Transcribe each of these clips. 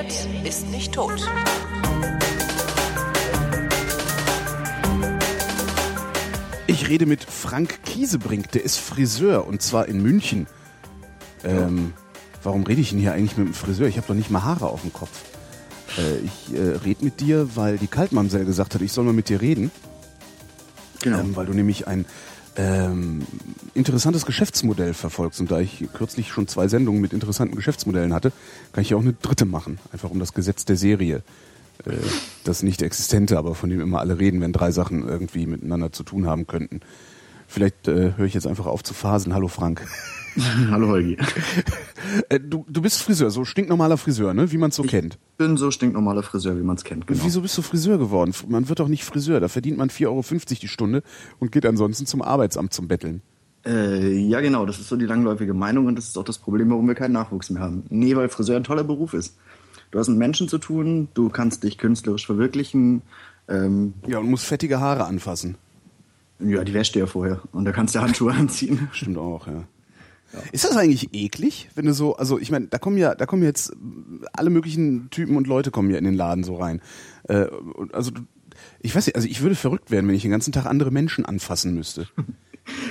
redet, ist nicht tot. Ich rede mit Frank Kiesebrink, der ist Friseur und zwar in München. Ähm, warum rede ich denn hier eigentlich mit dem Friseur? Ich habe doch nicht mal Haare auf dem Kopf. Äh, ich äh, rede mit dir, weil die Kaltmamsell gesagt hat, ich soll mal mit dir reden. Genau. Ähm, weil du nämlich ein ähm, interessantes Geschäftsmodell verfolgst. Und da ich kürzlich schon zwei Sendungen mit interessanten Geschäftsmodellen hatte, kann ich ja auch eine dritte machen. Einfach um das Gesetz der Serie. Äh, das nicht existente, aber von dem immer alle reden, wenn drei Sachen irgendwie miteinander zu tun haben könnten. Vielleicht äh, höre ich jetzt einfach auf zu faseln. Hallo Frank. Hallo Holgi. Äh, du, du bist Friseur, so stinknormaler Friseur, ne? wie man es so kennt. Ich bin so stinknormaler Friseur, wie man es kennt. Genau. Wieso bist du Friseur geworden? Man wird doch nicht Friseur, da verdient man 4,50 Euro die Stunde und geht ansonsten zum Arbeitsamt zum Betteln. Äh, ja, genau, das ist so die langläufige Meinung und das ist auch das Problem, warum wir keinen Nachwuchs mehr haben. Nee, weil Friseur ein toller Beruf ist. Du hast mit Menschen zu tun, du kannst dich künstlerisch verwirklichen. Ähm, Ja, und musst fettige Haare anfassen. ja, die wäscht dir ja vorher und da kannst du Handschuhe anziehen. Stimmt auch, ja. Ist das eigentlich eklig, wenn du so, also ich meine, da kommen ja, da kommen jetzt alle möglichen Typen und Leute kommen ja in den Laden so rein. Äh, also ich weiß nicht, also ich würde verrückt werden, wenn ich den ganzen Tag andere Menschen anfassen müsste.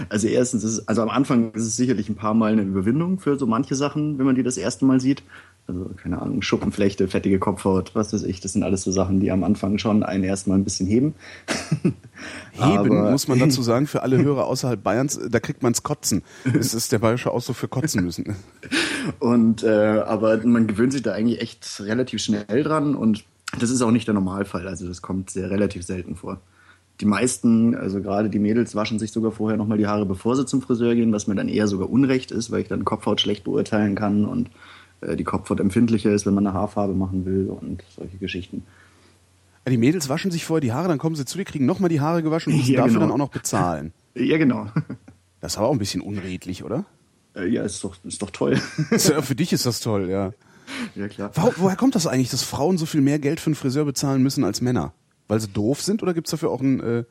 Also erstens ist also am Anfang ist es sicherlich ein paar Mal eine Überwindung für so manche Sachen, wenn man die das erste Mal sieht. Also, keine Ahnung, Schuppenflechte, fettige Kopfhaut, was weiß ich, das sind alles so Sachen, die am Anfang schon einen erstmal ein bisschen heben. Heben, Aber- muss man dazu sagen, für alle Hörer außerhalb Bayerns, da kriegt man's Kotzen. Das ist der bayerische Ausdruck für kotzen müssen. Und äh, aber man gewöhnt sich da eigentlich echt relativ schnell dran und das ist auch nicht der Normalfall. Also das kommt sehr relativ selten vor. Die meisten, also gerade die Mädels, waschen sich sogar vorher nochmal die Haare, bevor sie zum Friseur gehen, was mir dann eher sogar Unrecht ist, weil ich dann Kopfhaut schlecht beurteilen kann und äh, die Kopfhaut empfindlicher ist, wenn man eine Haarfarbe machen will und solche Geschichten. Die Mädels waschen sich vorher die Haare, dann kommen sie zu dir, kriegen nochmal die Haare gewaschen und müssen Ja, dafür genau. dann auch noch bezahlen. Ja, genau. Das ist aber auch ein bisschen unredlich, oder? Äh, ja, ist doch, ist doch toll. Ja- Für dich ist das toll, ja. ja, klar. Wo, woher kommt das eigentlich, dass Frauen so viel mehr Geld für einen Friseur bezahlen müssen als Männer? Weil sie doof sind oder gibt's dafür auch einen äh,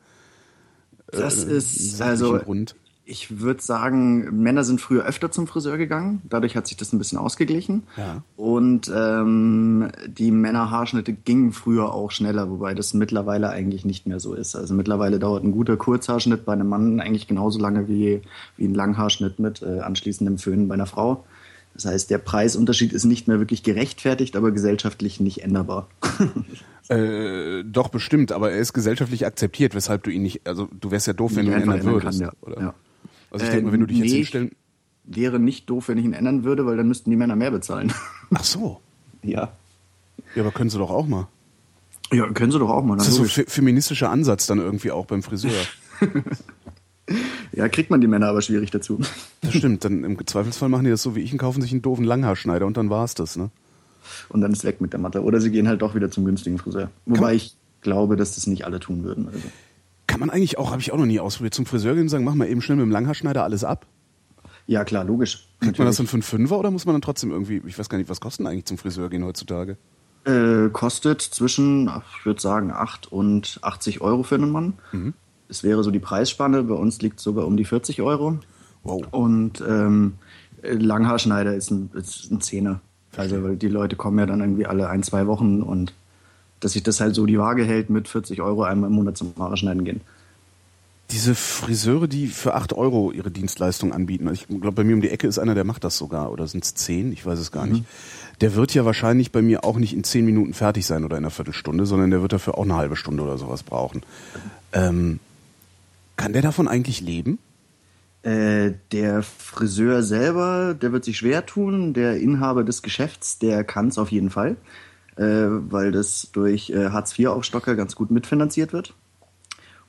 Das äh, ist, also, Grund? Ich würde sagen, Männer sind früher öfter zum Friseur gegangen. Dadurch hat sich das ein bisschen ausgeglichen. Ja. Und ähm, die Männerhaarschnitte gingen früher auch schneller, wobei das mittlerweile eigentlich nicht mehr so ist. Also mittlerweile dauert ein guter Kurzhaarschnitt bei einem Mann eigentlich genauso lange wie, wie ein Langhaarschnitt mit äh, anschließendem Föhnen bei einer Frau. Das heißt, der Preisunterschied ist nicht mehr wirklich gerechtfertigt, aber gesellschaftlich nicht änderbar. Äh, doch bestimmt, aber er ist gesellschaftlich akzeptiert, weshalb du ihn nicht, also du wärst ja doof, wenn du ihn ändern würdest. kann, ja. Oder? Ja. Also ich Äh, denke mal, wenn du dich jetzt nee, hinstellen. Wäre nicht doof, wenn ich ihn ändern würde, weil dann müssten die Männer mehr bezahlen. Ach so. ja. Ja, aber können sie doch auch mal. Ja, können sie doch auch mal. Das ist so ein fe- feministischer Ansatz dann irgendwie auch beim Friseur. Ja, kriegt man die Männer aber schwierig dazu. Das stimmt, dann im Zweifelsfall machen die das so wie ich und kaufen sich einen doofen Langhaarschneider und dann war's das, ne? Und dann ist weg mit der Matte. Oder sie gehen halt doch wieder zum günstigen Friseur. Wobei ich glaube, dass das nicht alle tun würden. Also. Kann man eigentlich auch, habe ich auch noch nie ausprobiert, zum Friseur gehen und sagen, mach mal eben schnell mit dem Langhaarschneider alles ab? Ja, klar, logisch. Kriegt man das dann für einen Fünfer oder muss man dann trotzdem irgendwie, ich weiß gar nicht, was kosten eigentlich zum Friseur gehen heutzutage? äh, kostet zwischen, ich würde sagen, 8 und 80 Euro für einen Mann. Es wäre so die Preisspanne. Bei uns liegt sogar um die 40 Euro. Wow. Und ähm, Langhaarschneider ist ein, ist ein Zehner. Also, weil die Leute kommen ja dann irgendwie alle ein, zwei Wochen und dass sich das halt so die Waage hält mit 40 Euro einmal im Monat zum Haare schneiden gehen. Diese Friseure, die für 8 Euro ihre Dienstleistung anbieten, also ich glaube, bei mir um die Ecke ist einer, der macht das sogar, oder sind es 10? Ich weiß es gar nicht. Der wird ja wahrscheinlich bei mir auch nicht in 10 Minuten fertig sein oder in einer Viertelstunde, sondern der wird dafür auch eine halbe Stunde oder sowas brauchen. Ähm, kann der davon eigentlich leben? Äh, der Friseur selber, der wird sich schwer tun. Der Inhaber des Geschäfts, der kann es auf jeden Fall, weil das durch äh, Hartz-IV-Aufstocker ganz gut mitfinanziert wird.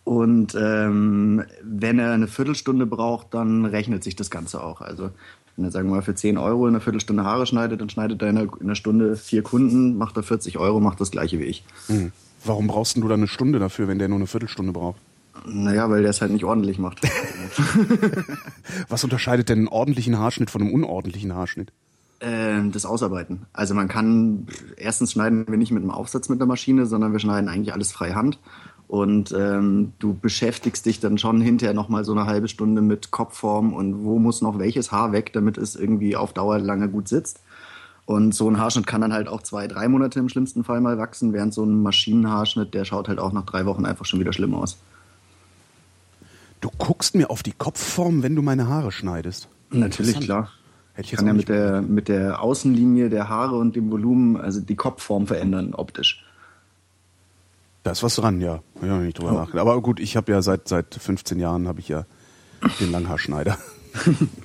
Und ähm, wenn er eine Viertelstunde braucht, dann rechnet sich das Ganze auch. Also wenn er, sagen wir mal, für 10 Euro in einer Viertelstunde Haare schneidet, dann schneidet er in einer, in einer Stunde vier Kunden, macht er 40 Euro, macht das gleiche wie ich. Hm. Warum brauchst du dann eine Stunde dafür, wenn der nur eine Viertelstunde braucht? Naja, weil der es halt nicht ordentlich macht. Was unterscheidet denn einen ordentlichen Haarschnitt von einem unordentlichen Haarschnitt? Ähm, das Ausarbeiten. Also man kann, erstens schneiden wir nicht mit einem Aufsatz mit der Maschine, sondern wir schneiden eigentlich alles freihand. Und ähm, du beschäftigst dich dann schon hinterher nochmal so eine halbe Stunde mit Kopfform und wo muss noch welches Haar weg, damit es irgendwie auf Dauer lange gut sitzt. Und so ein Haarschnitt kann dann halt auch zwei, drei Monate im schlimmsten Fall mal wachsen, während so ein Maschinenhaarschnitt, der schaut halt auch nach drei Wochen einfach schon wieder schlimm aus. Du guckst mir auf die Kopfform, wenn du meine Haare schneidest. Natürlich, klar. Hätte ich kann ja mit der, mit der Außenlinie der Haare und dem Volumen, also die Kopfform verändern optisch. Da ist was dran, ja. Hab ich nicht drüber Oh. nachgedacht. Aber gut, ich habe ja seit seit 15 Jahren habe ich ja den Langhaarschneider.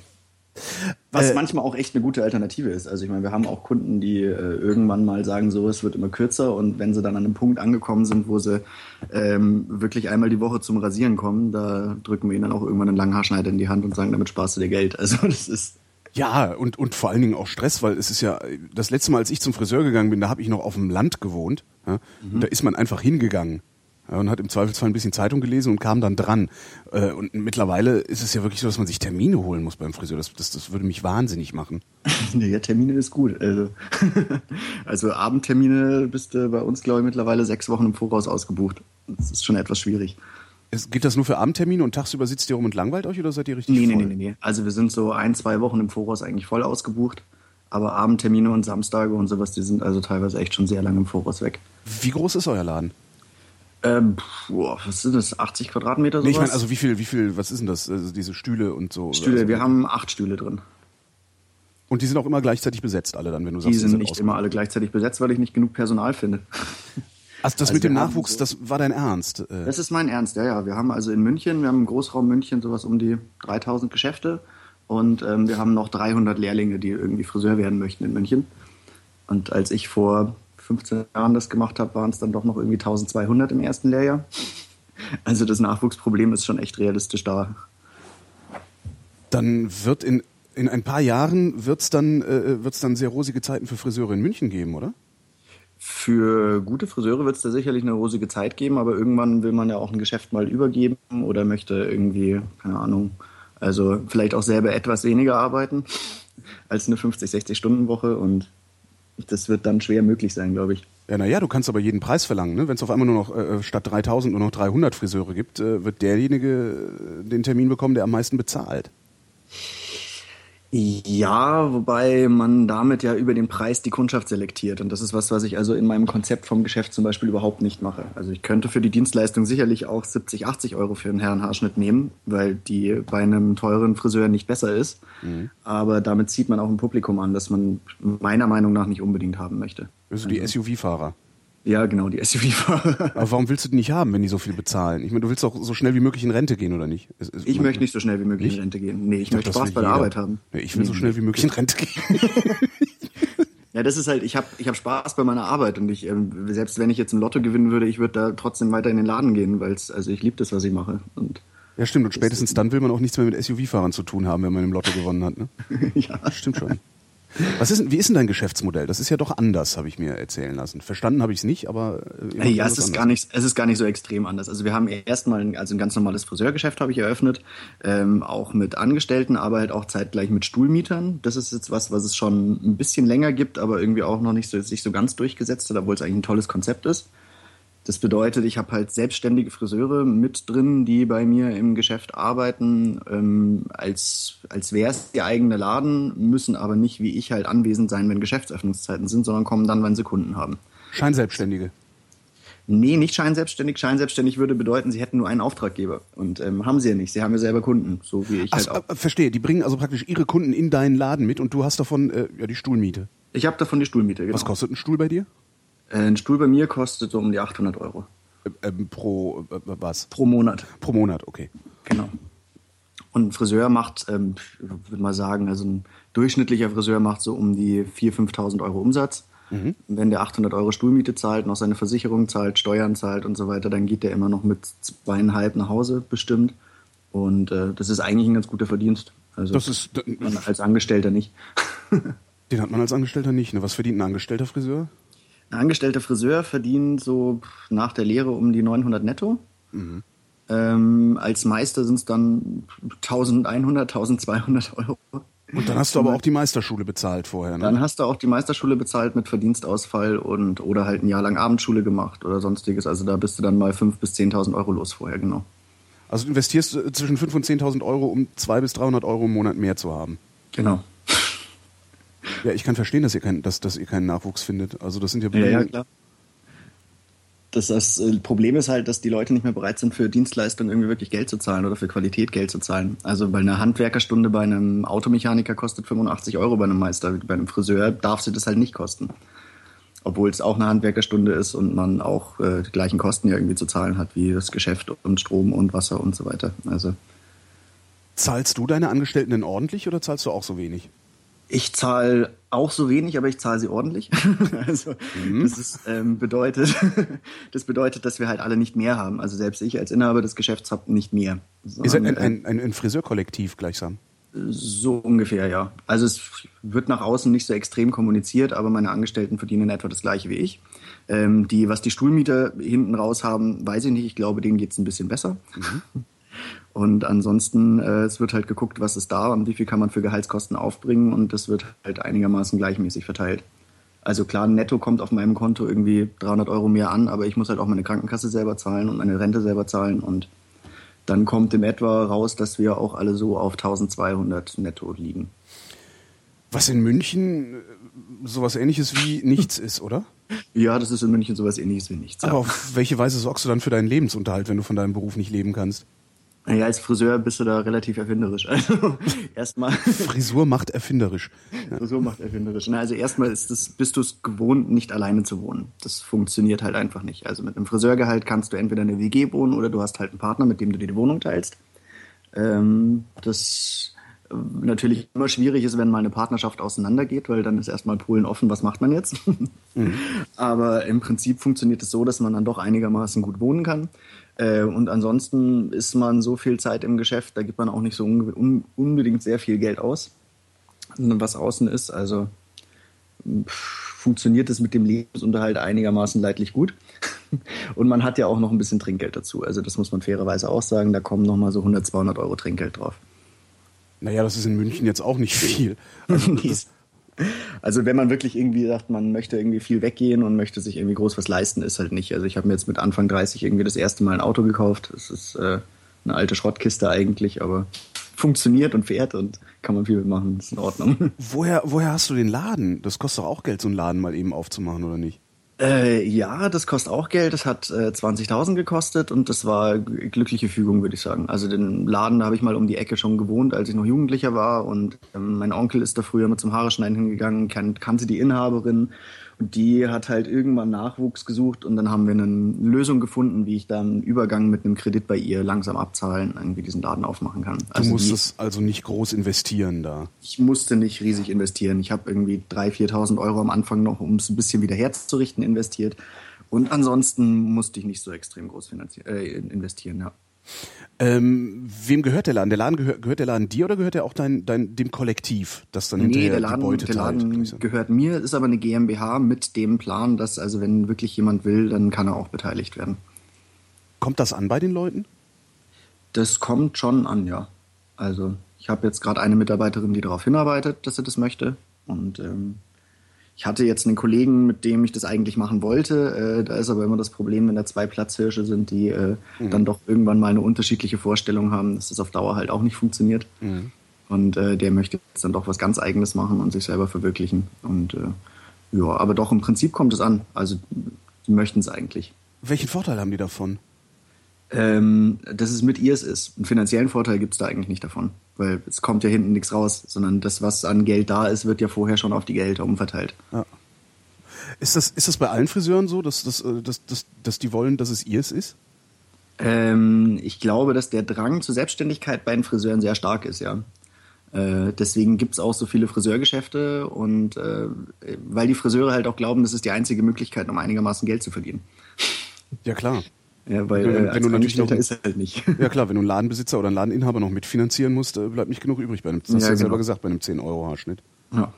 Was Äh, manchmal auch echt eine gute Alternative ist. Also ich meine, wir haben auch Kunden, die äh, irgendwann mal sagen, so es wird immer kürzer und wenn sie dann an einem Punkt angekommen sind, wo sie ähm, wirklich einmal die Woche zum Rasieren kommen, da drücken wir ihnen dann auch irgendwann einen Langhaarschneider in die Hand und sagen, damit sparst du dir Geld. Also das ist Ja, und, und vor allen Dingen auch Stress, weil es ist ja, das letzte Mal, als ich zum Friseur gegangen bin, da habe ich noch auf dem Land gewohnt. Ja, Und da ist man einfach hingegangen ja, und hat im Zweifelsfall ein bisschen Zeitung gelesen und kam dann dran. Äh, und mittlerweile ist es ja wirklich so, dass man sich Termine holen muss beim Friseur. Das, das, das würde mich wahnsinnig machen. Ja, Termine ist gut. Also, also Abendtermine bist du bei uns, glaube ich, mittlerweile sechs Wochen im Voraus ausgebucht. Das ist schon etwas schwierig. Es, geht das nur für Abendtermine und tagsüber sitzt ihr rum und langweilt euch oder seid ihr richtig Nee, voll? nee, nee, nee. Also wir sind so ein, zwei Wochen im Voraus eigentlich voll ausgebucht. Aber Abendtermine und Samstage und sowas, die sind also teilweise echt schon sehr lange im Voraus weg. Wie groß ist euer Laden? Ähm, boah, was sind das? 80 Quadratmeter sowas? Nee, ich meine, also wie viel, wie viel, was ist denn das? Also diese Stühle und so. Stühle, also, wir haben acht Stühle drin. Und die sind auch immer gleichzeitig besetzt, alle dann, wenn du Die sagst, sind sind nicht immer alle gleichzeitig besetzt, weil ich nicht genug Personal finde. Also das Also mit dem Nachwuchs, so- das war dein Ernst. Äh, Das ist mein Ernst, ja, ja. Wir haben also in München, wir haben im Großraum München sowas um die 3000 Geschäfte und ähm, wir haben noch 300 Lehrlinge, die irgendwie Friseur werden möchten in München. Und als ich vor 15 Jahren das gemacht habe, waren es dann doch noch irgendwie 1200 im ersten Lehrjahr. Also das Nachwuchsproblem ist schon echt realistisch da. dann wird in, in ein paar Jahren wird's dann, äh, wird's dann sehr rosige Zeiten für Friseure in München geben, oder? Für gute Friseure wird es da sicherlich eine rosige Zeit geben, aber irgendwann will man ja auch ein Geschäft mal übergeben oder möchte irgendwie, keine Ahnung, also vielleicht auch selber etwas weniger arbeiten als eine 50, 60 Stunden Woche und das wird dann schwer möglich sein, glaube ich. Ja, naja, du kannst aber jeden Preis verlangen. Ne? Wenn es auf einmal nur noch äh, statt 3000 nur noch 300 Friseure gibt, äh, wird derjenige äh, den Termin bekommen, der am meisten bezahlt. Ja, wobei man damit ja über den Preis die Kundschaft selektiert. Und das ist was, was ich also in meinem Konzept vom Geschäft zum Beispiel überhaupt nicht mache. Also ich könnte für die Dienstleistung sicherlich auch 70, 80 Euro für einen Herrenhaarschnitt nehmen, weil die bei einem teuren Friseur nicht besser ist. Aber damit zieht man auch ein Publikum an, das man meiner Meinung nach nicht unbedingt haben möchte. Also die SUV-Fahrer. Ja, genau, die SUV-Fahrer. Aber warum willst du die nicht haben, wenn die so viel bezahlen? Ich meine, du willst doch so schnell wie möglich in Rente gehen, oder nicht? Es- es- Ich möchte nicht so schnell wie möglich Nicht? in Rente gehen. Nee, ich, dachte, möchte Spaß bei der jeder. Arbeit haben. Ja, ich will so Nee, schnell wie möglich in Rente gehen. Ja, das ist halt, ich habe ich hab Spaß bei meiner Arbeit und ich, ähm, selbst wenn ich jetzt im Lotto gewinnen würde, ich würde da trotzdem weiter in den Laden gehen, weil also ich liebe das, was ich mache. Und Ja, stimmt. Und spätestens dann will man auch nichts mehr mit SUV-Fahrern zu tun haben, wenn man im Lotto gewonnen hat. Ne? ja. Stimmt schon. Was ist, wie ist denn dein Geschäftsmodell? Das ist ja doch anders, habe ich mir erzählen lassen. Verstanden habe ich es nicht, aber äh, ja, es ist anders. gar nicht, es ist gar nicht so extrem anders. Also wir haben erstmal ein, also ein ganz normales Friseurgeschäft habe ich eröffnet, ähm, auch mit Angestellten, aber halt auch zeitgleich mit Stuhlmietern. Das ist jetzt was, was es schon ein bisschen länger gibt, aber irgendwie auch noch nicht so, sich so ganz durchgesetzt hat, obwohl es eigentlich ein tolles Konzept ist. Das bedeutet, ich habe halt selbstständige Friseure mit drin, die bei mir im Geschäft arbeiten, ähm, als, als wäre es ihr eigener Laden, müssen aber nicht wie ich halt anwesend sein, wenn Geschäftsöffnungszeiten sind, sondern kommen dann, wenn sie Kunden haben. Scheinselbstständige. Nee, nicht scheinselbstständig. Scheinselbstständig würde bedeuten, sie hätten nur einen Auftraggeber. Und ähm, haben sie ja nicht. Sie haben ja selber Kunden, so wie ich Ach, halt auch. äh, verstehe. Die bringen also praktisch ihre Kunden in deinen Laden mit und du hast davon äh, ja die Stuhlmiete. Ich habe davon die Stuhlmiete, genau. Was kostet ein Stuhl bei dir? Äh, ein Stuhl bei mir kostet so um die 800 Euro Äh, ähm, pro äh, was? pro Monat. Pro Monat, okay. Genau. Und ein Friseur macht, ähm, ich würde mal sagen, also ein durchschnittlicher Friseur macht so um die 4.000, 5.000 Euro Umsatz. Mhm. Wenn der 800 Euro Stuhlmiete zahlt, noch seine Versicherung zahlt, Steuern zahlt und so weiter, dann geht der immer noch mit zweieinhalb nach Hause bestimmt. Und äh, das ist eigentlich ein ganz guter Verdienst. Also Das ist, man als Angestellter nicht. den hat man als Angestellter nicht. Ne? Was verdient ein Angestellter Friseur? Ein angestellter Friseur verdient so nach der Lehre um die 900 netto. Ähm, als Meister sind es dann 1100, 1200 Euro. Und dann hast du aber auch die Meisterschule bezahlt vorher. Ne? Dann hast du auch die Meisterschule bezahlt mit Verdienstausfall und oder halt ein Jahr lang Abendschule gemacht oder sonstiges. Also da bist du dann mal 5.000 bis 10.000 Euro los vorher, genau. Also du investierst äh, zwischen 5.000 und 10.000 Euro, um 200 bis 300 Euro im Monat mehr zu haben. Genau. Ja, ich kann verstehen, dass ihr, kein, dass, dass ihr keinen Nachwuchs findet. Also das sind ja, ja, ja klar. Das, das äh, Problem ist halt, dass die Leute nicht mehr bereit sind, für Dienstleistungen irgendwie wirklich Geld zu zahlen oder für Qualität Geld zu zahlen. Also bei einer Handwerkerstunde bei einem Automechaniker kostet 85 Euro bei einem Meister. Bei einem Friseur darf sie das halt nicht kosten. Obwohl es auch eine Handwerkerstunde ist und man auch äh, die gleichen Kosten ja irgendwie zu zahlen hat, wie das Geschäft und Strom und Wasser und so weiter. Also Zahlst du deine Angestellten denn ordentlich oder zahlst du auch so wenig? Ich zahle auch so wenig, aber ich zahle sie ordentlich. also mhm. das ist, ähm, bedeutet, das bedeutet, dass wir halt alle nicht mehr haben. Also selbst ich als Inhaber des Geschäfts habe nicht mehr. Ist ein, ein, ein, ein Friseurkollektiv gleichsam? So ungefähr, ja. Also es wird nach außen nicht so extrem kommuniziert, aber meine Angestellten verdienen etwa das gleiche wie ich. Ähm, die, was die Stuhlmieter hinten raus haben, weiß ich nicht. Ich glaube, denen geht es ein bisschen besser. Mhm. Und ansonsten, äh, es wird halt geguckt, was ist da und wie viel kann man für Gehaltskosten aufbringen und das wird halt einigermaßen gleichmäßig verteilt. Also klar, netto kommt auf meinem Konto irgendwie 300 Euro mehr an, aber ich muss halt auch meine Krankenkasse selber zahlen und meine Rente selber zahlen und dann kommt im etwa raus, dass wir auch alle so auf 1200 netto liegen. Was in München äh, sowas ähnliches wie nichts ist, oder? Ja, das ist in München sowas ähnliches wie nichts. Aber ja. auf welche Weise sorgst du dann für deinen Lebensunterhalt, wenn du von deinem Beruf nicht leben kannst? Ja, als Friseur bist du da relativ erfinderisch. Also erstmal. Frisur macht erfinderisch. Frisur macht erfinderisch. Na, also erstmal ist das, bist du es gewohnt, nicht alleine zu wohnen. Das funktioniert halt einfach nicht. Also mit einem Friseurgehalt kannst du entweder eine WG wohnen oder du hast halt einen Partner, mit dem du dir die Wohnung teilst. Ähm, das äh, natürlich immer schwierig ist, wenn mal eine Partnerschaft auseinandergeht, weil dann ist erstmal Polen offen, was macht man jetzt? Mhm. Aber im Prinzip funktioniert es so, dass man dann doch einigermaßen gut wohnen kann. Äh, und ansonsten ist man so viel Zeit im Geschäft, da gibt man auch nicht so un unbedingt sehr viel Geld aus, was außen ist. Also pff, funktioniert es mit dem Lebensunterhalt einigermaßen leidlich gut. Und man hat ja auch noch ein bisschen Trinkgeld dazu. Also das muss man fairerweise auch sagen. Da kommen noch mal so 100, 200 Euro Trinkgeld drauf. Naja, das ist in München jetzt auch nicht viel. Also das, also wenn man wirklich irgendwie sagt, man möchte irgendwie viel weggehen und möchte sich irgendwie groß was leisten, ist halt nicht. Also ich habe mir jetzt mit Anfang 30 irgendwie das erste Mal ein Auto gekauft. Das ist äh, eine alte Schrottkiste eigentlich, aber funktioniert und fährt und kann man viel mitmachen. Das ist in Ordnung. Woher, woher hast du den Laden? Das kostet doch auch Geld, so einen Laden mal eben aufzumachen, oder nicht? Äh, ja, das kostet auch Geld. Das hat äh, 20.000 gekostet und das war glückliche Fügung, würde ich sagen. Also den Laden, da habe ich mal um die Ecke schon gewohnt, als ich noch Jugendlicher war und ähm, mein Onkel ist da früher mit zum Haareschneiden hingegangen, kan kannte die Inhaberin und die hat halt irgendwann Nachwuchs gesucht und dann haben wir eine Lösung gefunden, wie ich dann Übergang mit einem Kredit bei ihr langsam abzahlen, irgendwie diesen Laden aufmachen kann. Also du musstest die, also nicht groß investieren da. Ich musste nicht riesig investieren. Ich habe irgendwie 3.000, 4.000 Euro am Anfang noch, um es ein bisschen wieder herzurichten, investiert. Und ansonsten musste ich nicht so extrem groß äh, investieren, ja. Ähm, wem gehört der Laden? Der Laden gehört, gehört der Laden dir oder gehört er auch dein, dein, dem Kollektiv, das dann nee, der Laden, die Beute der Laden teilt, gehört mir, ist aber eine GmbH mit dem Plan, dass also wenn wirklich jemand will, dann kann er auch beteiligt werden. Kommt das an bei den Leuten? Das kommt schon an, ja. Also ich habe jetzt gerade eine Mitarbeiterin, die darauf hinarbeitet, dass sie das möchte. Und ähm, ich hatte jetzt einen Kollegen, mit dem ich das eigentlich machen wollte. Äh, da ist aber immer das Problem, wenn da zwei Platzhirsche sind, die äh, mhm. dann doch irgendwann mal eine unterschiedliche Vorstellung haben, dass das auf Dauer halt auch nicht funktioniert. Mhm. Und äh, der möchte jetzt dann doch was ganz Eigenes machen und sich selber verwirklichen. Und äh, ja, aber doch im Prinzip kommt es an. Also die möchten es eigentlich. Welchen Vorteil haben die davon? ähm, dass es mit ihr ist. Einen finanziellen Vorteil gibt es da eigentlich nicht davon, weil es kommt ja hinten nichts raus, sondern das, was an Geld da ist, wird ja vorher schon auf die Gehälter umverteilt. Ja. Ist das, ist das bei allen Friseuren so, dass, dass, äh, dass, dass, dass die wollen, dass es ihrs ist? Ähm, ich glaube, dass der Drang zur Selbstständigkeit bei den Friseuren sehr stark ist, ja. Äh, deswegen gibt es auch so viele Friseurgeschäfte und äh, weil die Friseure halt auch glauben, das ist die einzige Möglichkeit, um einigermaßen Geld zu verdienen. Ja, klar. Ja, weil wenn, äh, wenn du natürlich noch, ist halt nicht. Ja klar, wenn du einen Ladenbesitzer oder einen Ladeninhaber noch mitfinanzieren musst, äh, bleibt nicht genug übrig bei einem, das hast ja, du ja genau. selber gesagt, bei einem 10-Euro-Haarschnitt. Ja.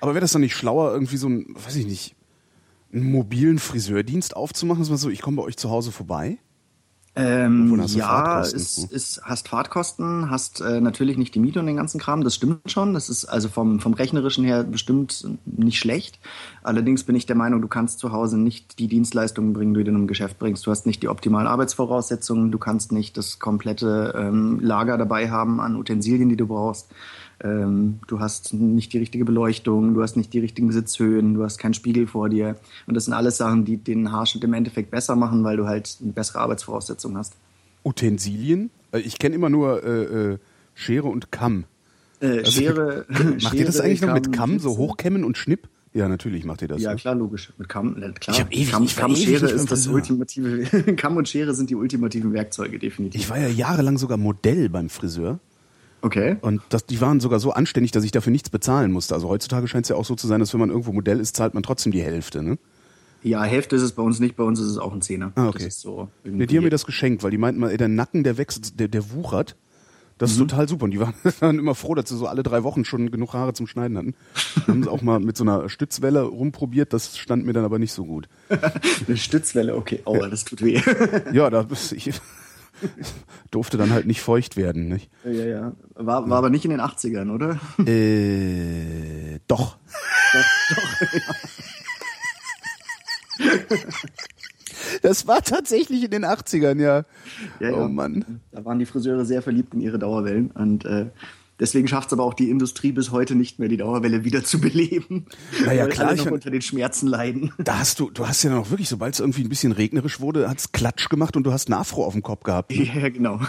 Aber wäre das dann nicht schlauer, irgendwie so ein, weiß ich nicht, einen mobilen Friseurdienst aufzumachen, dass man so, ich komme bei euch zu Hause vorbei? Ähm, ja, es ist, hast Fahrtkosten, hast äh, natürlich nicht die Miete und den ganzen Kram, das stimmt schon. Das ist also vom, vom Rechnerischen her bestimmt nicht schlecht. Allerdings bin ich der Meinung, du kannst zu Hause nicht die Dienstleistungen bringen, die du in einem Geschäft bringst. Du hast nicht die optimalen Arbeitsvoraussetzungen, du kannst nicht das komplette ähm, Lager dabei haben an Utensilien, die du brauchst. Ähm, du hast nicht die richtige Beleuchtung, du hast nicht die richtigen Sitzhöhen, du hast keinen Spiegel vor dir. Und das sind alles Sachen, die den Haarschnitt im Endeffekt besser machen, weil du halt bessere Arbeitsvoraussetzung hast. Utensilien? Äh, Ich kenne immer nur äh, äh, Schere und Kamm. Äh, Also, Schere. Macht ihr das Schere, eigentlich noch mit Kamm, so hochkämmen und Schnipp? Ja, natürlich macht ihr das. Ja, ne? klar, logisch. Mit Kamm, klar. Ich hab ewig- Kamm, ich Kamm Schere ist das Friseur. ultimative. Kamm und Schere sind die ultimativen Werkzeuge, definitiv. Ich war ja jahrelang sogar Modell beim Friseur. okay. Und das, die waren sogar so anständig, dass ich dafür nichts bezahlen musste. Also heutzutage scheint es ja auch so zu sein, dass wenn man irgendwo Modell ist, zahlt man trotzdem die Hälfte. Ne? Ja, Hälfte ist es bei uns nicht, bei uns ist es auch ein Zehner. Ah, okay. Das so Nee, die haben mir das geschenkt, weil die meinten mal, ey, der Nacken, der wächst, der, der wuchert. Das ist total super. Und die waren, waren immer froh, dass sie so alle drei Wochen schon genug Haare zum Schneiden hatten. haben sie auch mal mit so einer Stützwelle rumprobiert, das stand mir dann aber nicht so gut. Eine Stützwelle, okay. Aua, das tut weh. Ja, da ich durfte dann halt nicht feucht werden. Nicht? ja, ja. War, war aber nicht in den 80ern, oder? Äh, doch. Das war tatsächlich in den 80ern, ja. Ja, ja. Oh Mann. Da waren die Friseure sehr verliebt in ihre Dauerwellen und äh, deswegen schafft es aber auch die Industrie bis heute nicht mehr, die Dauerwelle wieder zu beleben. Naja, klar, alle noch unter den Schmerzen leiden. Da hast du, du hast ja noch wirklich, sobald es irgendwie ein bisschen regnerisch wurde, hat's Klatsch gemacht und du hast einen Afro auf dem Kopf gehabt. ne? Ja, genau.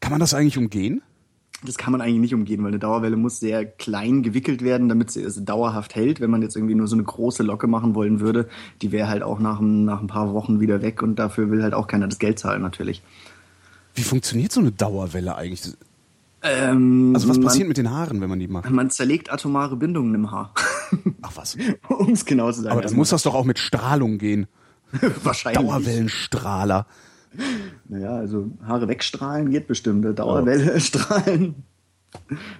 Kann man das eigentlich umgehen? Das kann man eigentlich nicht umgehen, weil eine Dauerwelle muss sehr klein gewickelt werden, damit sie es dauerhaft hält. Wenn man jetzt irgendwie nur so eine große Locke machen wollen würde, die wäre halt auch nach, ein- nach ein paar Wochen wieder weg und dafür will halt auch keiner das Geld zahlen natürlich. Wie funktioniert so eine Dauerwelle eigentlich? Ähm, Also was man, passiert mit den Haaren, wenn man die macht? Man zerlegt atomare Bindungen im Haar. Ach was. um es genau zu sagen. Aber dann muss das doch auch mit Strahlung gehen. wahrscheinlich. Dauerwellenstrahler. Naja, also Haare wegstrahlen geht bestimmt. Dauerwelle strahlen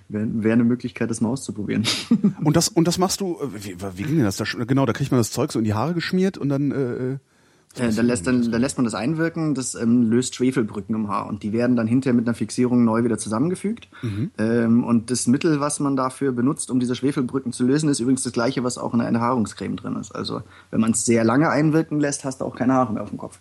wäre wär eine Möglichkeit, das mal auszuprobieren. Und das, und das machst du, äh, wie, wie ging denn das? Da, genau, da kriegt man das Zeug so in die Haare geschmiert und dann, äh, äh, Äh, dann, lässt, dann, dann lässt man das einwirken, das ähm, löst Schwefelbrücken im Haar und die werden dann hinterher mit einer Fixierung neu wieder zusammengefügt. Ähm, und das Mittel, was man dafür benutzt, um diese Schwefelbrücken zu lösen, ist übrigens das gleiche, was auch in der Enthaarungscreme drin ist. Also wenn man es sehr lange einwirken lässt, hast du auch keine Haare mehr auf dem Kopf.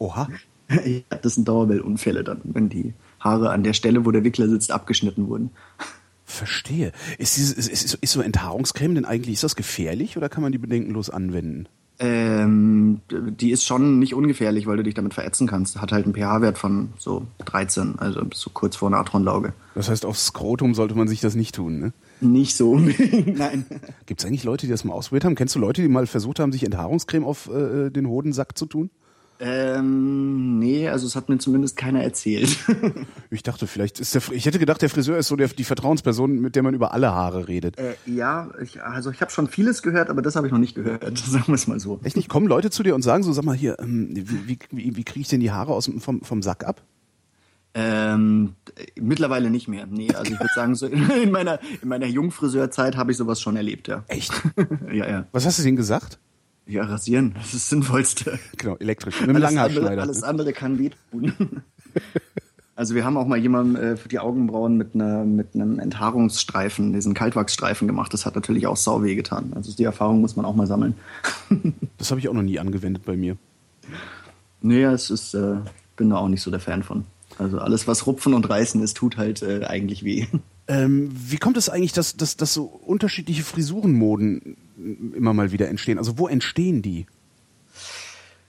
Oha. ja, das sind Dauerwellunfälle dann, wenn die Haare an der Stelle, wo der Wickler sitzt, abgeschnitten wurden. Verstehe. Ist, dieses, ist, ist, ist so Enthaarungscreme denn eigentlich, ist das gefährlich oder kann man die bedenkenlos anwenden? Ähm, die ist schon nicht ungefährlich, weil du dich damit verätzen kannst. Hat halt einen pH-Wert von so 13, also so kurz vor Natronlauge. Das heißt, aufs Skrotum sollte man sich das nicht tun, ne? Nicht so unbedingt, nein. Gibt es eigentlich Leute, die das mal ausprobiert haben? Kennst du Leute, die mal versucht haben, sich Enthaarungscreme auf äh, den Hodensack zu tun? Ähm, nee, also es hat mir zumindest keiner erzählt. Ich dachte, vielleicht ist der, Fr- ich hätte gedacht, der Friseur ist so der, die Vertrauensperson, mit der man über alle Haare redet. äh, ja, ich, also ich habe schon vieles gehört, aber das habe ich noch nicht gehört, sagen wir es mal so. Echt nicht? Kommen Leute zu dir und sagen so, sag mal hier, ähm, wie, wie, wie, kriege ich denn die Haare aus, vom, vom Sack ab? Ähm, äh, mittlerweile nicht mehr. Nee, also ich würde sagen, so in meiner, in meiner Jungfriseurzeit habe ich sowas schon erlebt, ja. Echt? ja, ja. Was hast du denen gesagt? Ja, rasieren, das ist das Sinnvollste. Genau, elektrisch. Mit einem Alles andere, alles andere kann wehtun. Also wir haben auch mal jemandem äh, für die Augenbrauen mit, einer, mit einem Enthaarungsstreifen, diesen Kaltwachsstreifen gemacht. Das hat natürlich auch sau weh getan. Also die Erfahrung muss man auch mal sammeln. Das habe ich auch noch nie angewendet bei mir. nee, es ist, äh, bin da auch nicht so der Fan von. Also alles, was rupfen und reißen ist, tut halt äh, eigentlich weh. Ähm, wie kommt es eigentlich, dass, dass, dass so unterschiedliche Frisurenmoden immer mal wieder entstehen? Also wo entstehen die?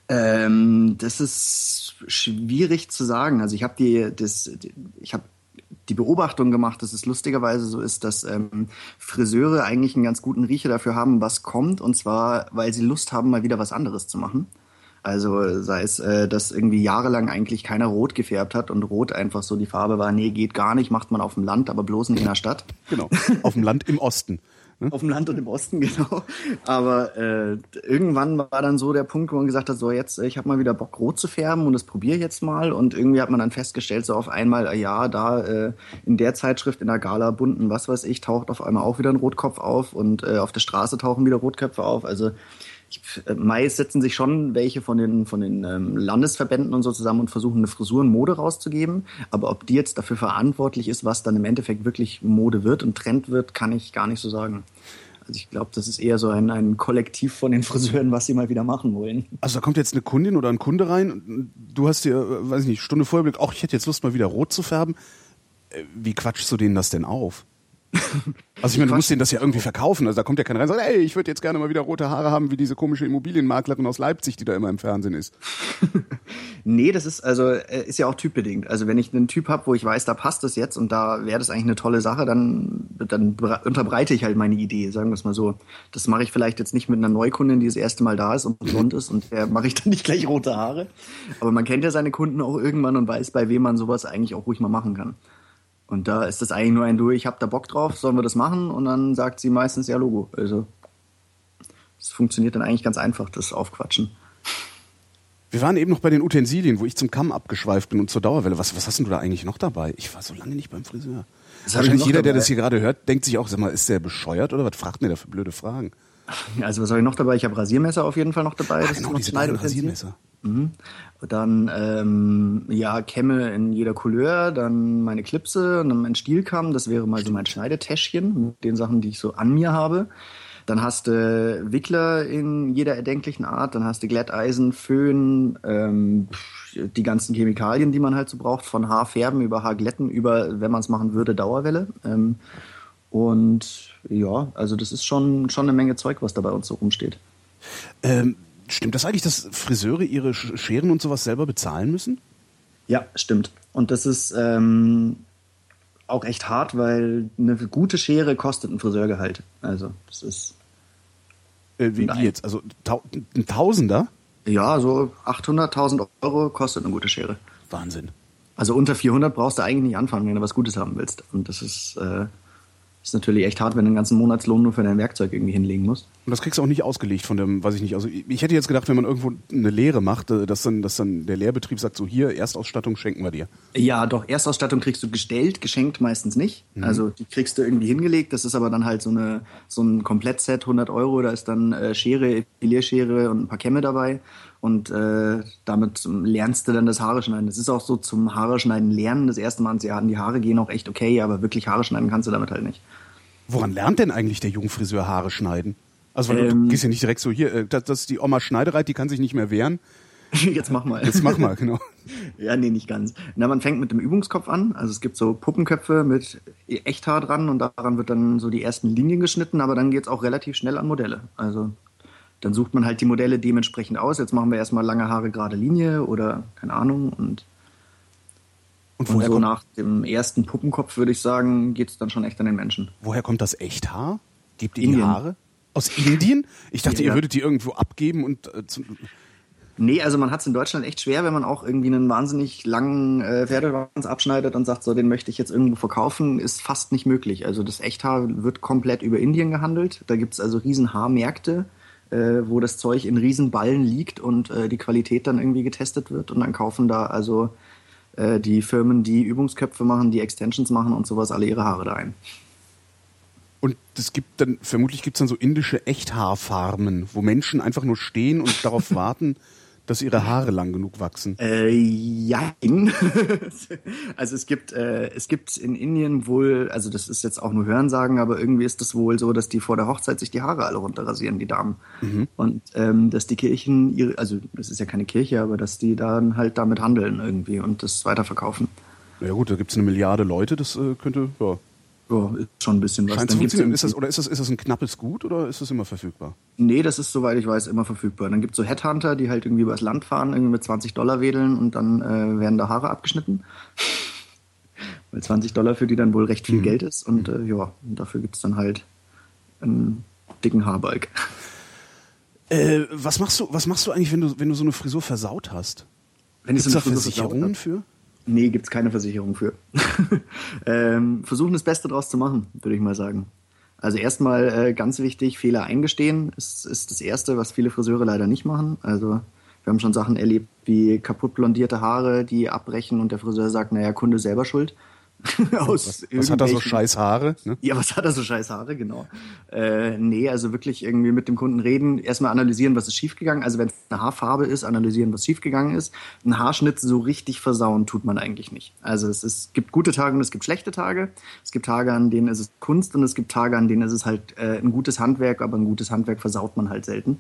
Ähm, das ist schwierig zu sagen. Also ich habe die, das, die- ich habe die Beobachtung gemacht, dass es lustigerweise so ist, dass ähm, Friseure eigentlich einen ganz guten Riecher dafür haben, was kommt, und zwar, weil sie Lust haben, mal wieder was anderes zu machen. Also sei es, äh, dass irgendwie jahrelang eigentlich keiner rot gefärbt hat und rot einfach so die Farbe war, nee, geht gar nicht, macht man auf dem Land, aber bloß nicht in der Stadt. Genau, auf dem Land im Osten. Ne? Auf dem Land und im Osten, genau. Aber äh, irgendwann war dann so der Punkt, wo man gesagt hat, so jetzt, äh, ich habe mal wieder Bock, rot zu färben und das probiere jetzt mal. Und irgendwie hat man dann festgestellt, so auf einmal, äh, ja, da äh, in der Zeitschrift, in der Gala, bunten, was weiß ich, taucht auf einmal auch wieder ein Rotkopf auf und äh, auf der Straße tauchen wieder Rotköpfe auf. Also ich, äh, meist setzen sich schon welche von den, von den ähm, Landesverbänden und so zusammen und versuchen eine Frisurenmode rauszugeben. Aber ob die jetzt dafür verantwortlich ist, was dann im Endeffekt wirklich Mode wird und Trend wird, kann ich gar nicht so sagen. Also ich glaube, das ist eher so ein, ein Kollektiv von den Friseuren, was sie mal wieder machen wollen. Also da kommt jetzt eine Kundin oder ein Kunde rein und du hast dir, äh, weiß ich nicht, Stunde vorher überlegt, ach, ich hätte jetzt Lust mal wieder rot zu färben. Äh, wie quatschst du denen das denn auf? Also ich meine, du musst denen das ja irgendwie verkaufen. Also da kommt ja keiner rein und sagt, ey, ich würde jetzt gerne mal wieder rote Haare haben, wie diese komische Immobilienmaklerin aus Leipzig, die da immer im Fernsehen ist. nee, das ist also äh, ist ja auch typbedingt. Also wenn ich einen Typ habe, wo ich weiß, da passt das jetzt und da wäre das eigentlich eine tolle Sache, dann, dann unterbreite ich halt meine Idee, sagen wir es mal so. Das mache ich vielleicht jetzt nicht mit einer Neukundin, die das erste Mal da ist und blond ist und der mache ich dann nicht gleich rote Haare. Aber man kennt ja seine Kunden auch irgendwann und weiß, bei wem man sowas eigentlich auch ruhig mal machen kann. Und da ist das eigentlich nur ein Du, ich hab da Bock drauf, sollen wir das machen? Und dann sagt sie meistens ja Logo. Also es funktioniert dann eigentlich ganz einfach, das Aufquatschen. Wir waren eben noch bei den Utensilien, wo ich zum Kamm abgeschweift bin und zur Dauerwelle. Was, was hast denn du da eigentlich noch dabei? Ich war so lange nicht beim Friseur. Das Wahrscheinlich jeder, dabei. der das hier gerade hört, denkt sich auch, sag mal, ist der bescheuert oder was fragt mir da für blöde Fragen? Also was habe ich noch dabei? Ich habe Rasiermesser auf jeden Fall noch dabei. Ah, das genau, ist noch diese Rasiermesser. Mhm. Dann ähm, ja Kämme in jeder Couleur, dann meine Klipse und dann mein Stielkamm. Das wäre mal so mein Schneidetäschchen mit den Sachen, die ich so an mir habe. Dann hast du Wickler in jeder erdenklichen Art. Dann hast du Glätteisen, Föhn, ähm, die ganzen Chemikalien, die man halt so braucht, von Haarfärben über Haarglätten über, wenn man es machen würde, Dauerwelle. Ähm, und ja, also das ist schon, schon eine Menge Zeug, was da bei uns so rumsteht. Ähm, stimmt das eigentlich, dass Friseure ihre Scheren und sowas selber bezahlen müssen? Ja, stimmt. Und das ist ähm, auch echt hart, weil eine gute Schere kostet ein Friseurgehalt. Also das ist. Äh, wie, wie jetzt? Also ein Tausender? Ja, so 800.000 Euro kostet eine gute Schere. Wahnsinn. Also unter 400 brauchst du eigentlich nicht anfangen, wenn du was Gutes haben willst. Und das ist äh, ist natürlich echt hart, wenn du einen ganzen Monatslohn nur für dein Werkzeug irgendwie hinlegen musst. Und das kriegst du auch nicht ausgelegt von dem, weiß ich nicht. Also ich hätte jetzt gedacht, wenn man irgendwo eine Lehre macht, äh, dass dann, dass dann der Lehrbetrieb sagt, so hier, Erstausstattung schenken wir dir. Ja, doch, Erstausstattung kriegst du gestellt, geschenkt meistens nicht. Mhm. Also die kriegst du irgendwie hingelegt. Das ist aber dann halt so, eine, so ein Komplettset, 100 Euro. Da ist dann äh, Schere, Epilierschere und ein paar Kämme dabei. Und äh, damit lernst du dann das Haare schneiden. Das ist auch so zum Haare schneiden lernen. Das erste Mal ja, die Haare gehen auch echt okay, aber wirklich Haare schneiden kannst du damit halt nicht. Woran lernt denn eigentlich der Jungfriseur Haare schneiden? Also weil ähm, du gehst ja nicht direkt so hier, äh, das, das ist die Oma Schneidereit, die kann sich nicht mehr wehren. Jetzt mach mal. Jetzt mach mal, genau. ja, nee, nicht ganz. Na, man fängt mit dem Übungskopf an. Also es gibt so Puppenköpfe mit Echthaar dran und daran wird dann so die ersten Linien geschnitten, aber dann geht's auch relativ schnell an Modelle. Also dann sucht man halt die Modelle dementsprechend aus. Jetzt machen wir erstmal lange Haare, gerade Linie oder keine Ahnung. Und, und, und so nach dem ersten Puppenkopf würde ich sagen, geht es dann schon echt an den Menschen. Woher kommt das Echthaar? Gibt ihr die Haare? Aus Indien? Ich dachte, ja. ihr würdet die irgendwo abgeben und äh, Nee, also man hat es in Deutschland echt schwer, wenn man auch irgendwie einen wahnsinnig langen äh, Pferdeschwanz abschneidet und sagt, so, den möchte ich jetzt irgendwo verkaufen, ist fast nicht möglich. Also das Echthaar wird komplett über Indien gehandelt. Da gibt es also riesen Haarmärkte äh, wo das Zeug in Riesenballen liegt und äh, die Qualität dann irgendwie getestet wird. Und dann kaufen da also äh, die Firmen, die Übungsköpfe machen, die Extensions machen und sowas, alle ihre Haare da ein. Und es gibt dann, vermutlich gibt es dann so indische Echthaarfarmen, wo Menschen einfach nur stehen und darauf warten, dass ihre Haare lang genug wachsen? Äh, jein. also es gibt, äh, es gibt in Indien wohl, also das ist jetzt auch nur Hörensagen, aber irgendwie ist es wohl so, dass die vor der Hochzeit sich die Haare alle runterrasieren, die Damen. Mhm. Und ähm, dass die Kirchen, ihre, also das ist ja keine Kirche, aber dass die dann halt damit handeln irgendwie und das weiterverkaufen. Ja gut, da gibt es eine Milliarde Leute, das äh, könnte, ja, ja, ist schon ein bisschen was. Dann gibt's ist das, oder ist das, ist das ein knappes Gut oder ist das immer verfügbar? Nee, das ist, soweit ich weiß, immer verfügbar. Dann gibt es so Headhunter, die halt irgendwie übers Land fahren, irgendwie mit 20 Dollar wedeln und dann äh, werden da Haare abgeschnitten. Weil 20 Dollar für die dann wohl recht viel mhm. Geld ist und äh, ja, dafür gibt es dann halt einen dicken Haarbalg. Äh, was machst du, was machst du eigentlich, wenn du, wenn du so eine Frisur versaut hast? Wenn Gibt's so da Versicherungen für? Nee, gibt es keine Versicherung für. ähm, versuchen das Beste draus zu machen, würde ich mal sagen. Also erstmal äh, ganz wichtig, Fehler eingestehen ist, ist das Erste, was viele Friseure leider nicht machen. Also wir haben schon Sachen erlebt wie kaputt blondierte Haare, die abbrechen und der Friseur sagt, naja, Kunde selber schuld. was, was hat er so scheiß Haare? Ne? Ja, was hat er so scheiß Haare, genau. Äh, nee, also wirklich irgendwie mit dem Kunden reden, erstmal analysieren, was ist schiefgegangen. Also wenn es eine Haarfarbe ist, analysieren, was schiefgegangen ist. Ein Haarschnitt so richtig versauen tut man eigentlich nicht. Also es, ist, es gibt gute Tage und es gibt schlechte Tage. Es gibt Tage, an denen ist es Kunst und es gibt Tage, an denen ist es halt äh, ein gutes Handwerk, aber ein gutes Handwerk versaut man halt selten.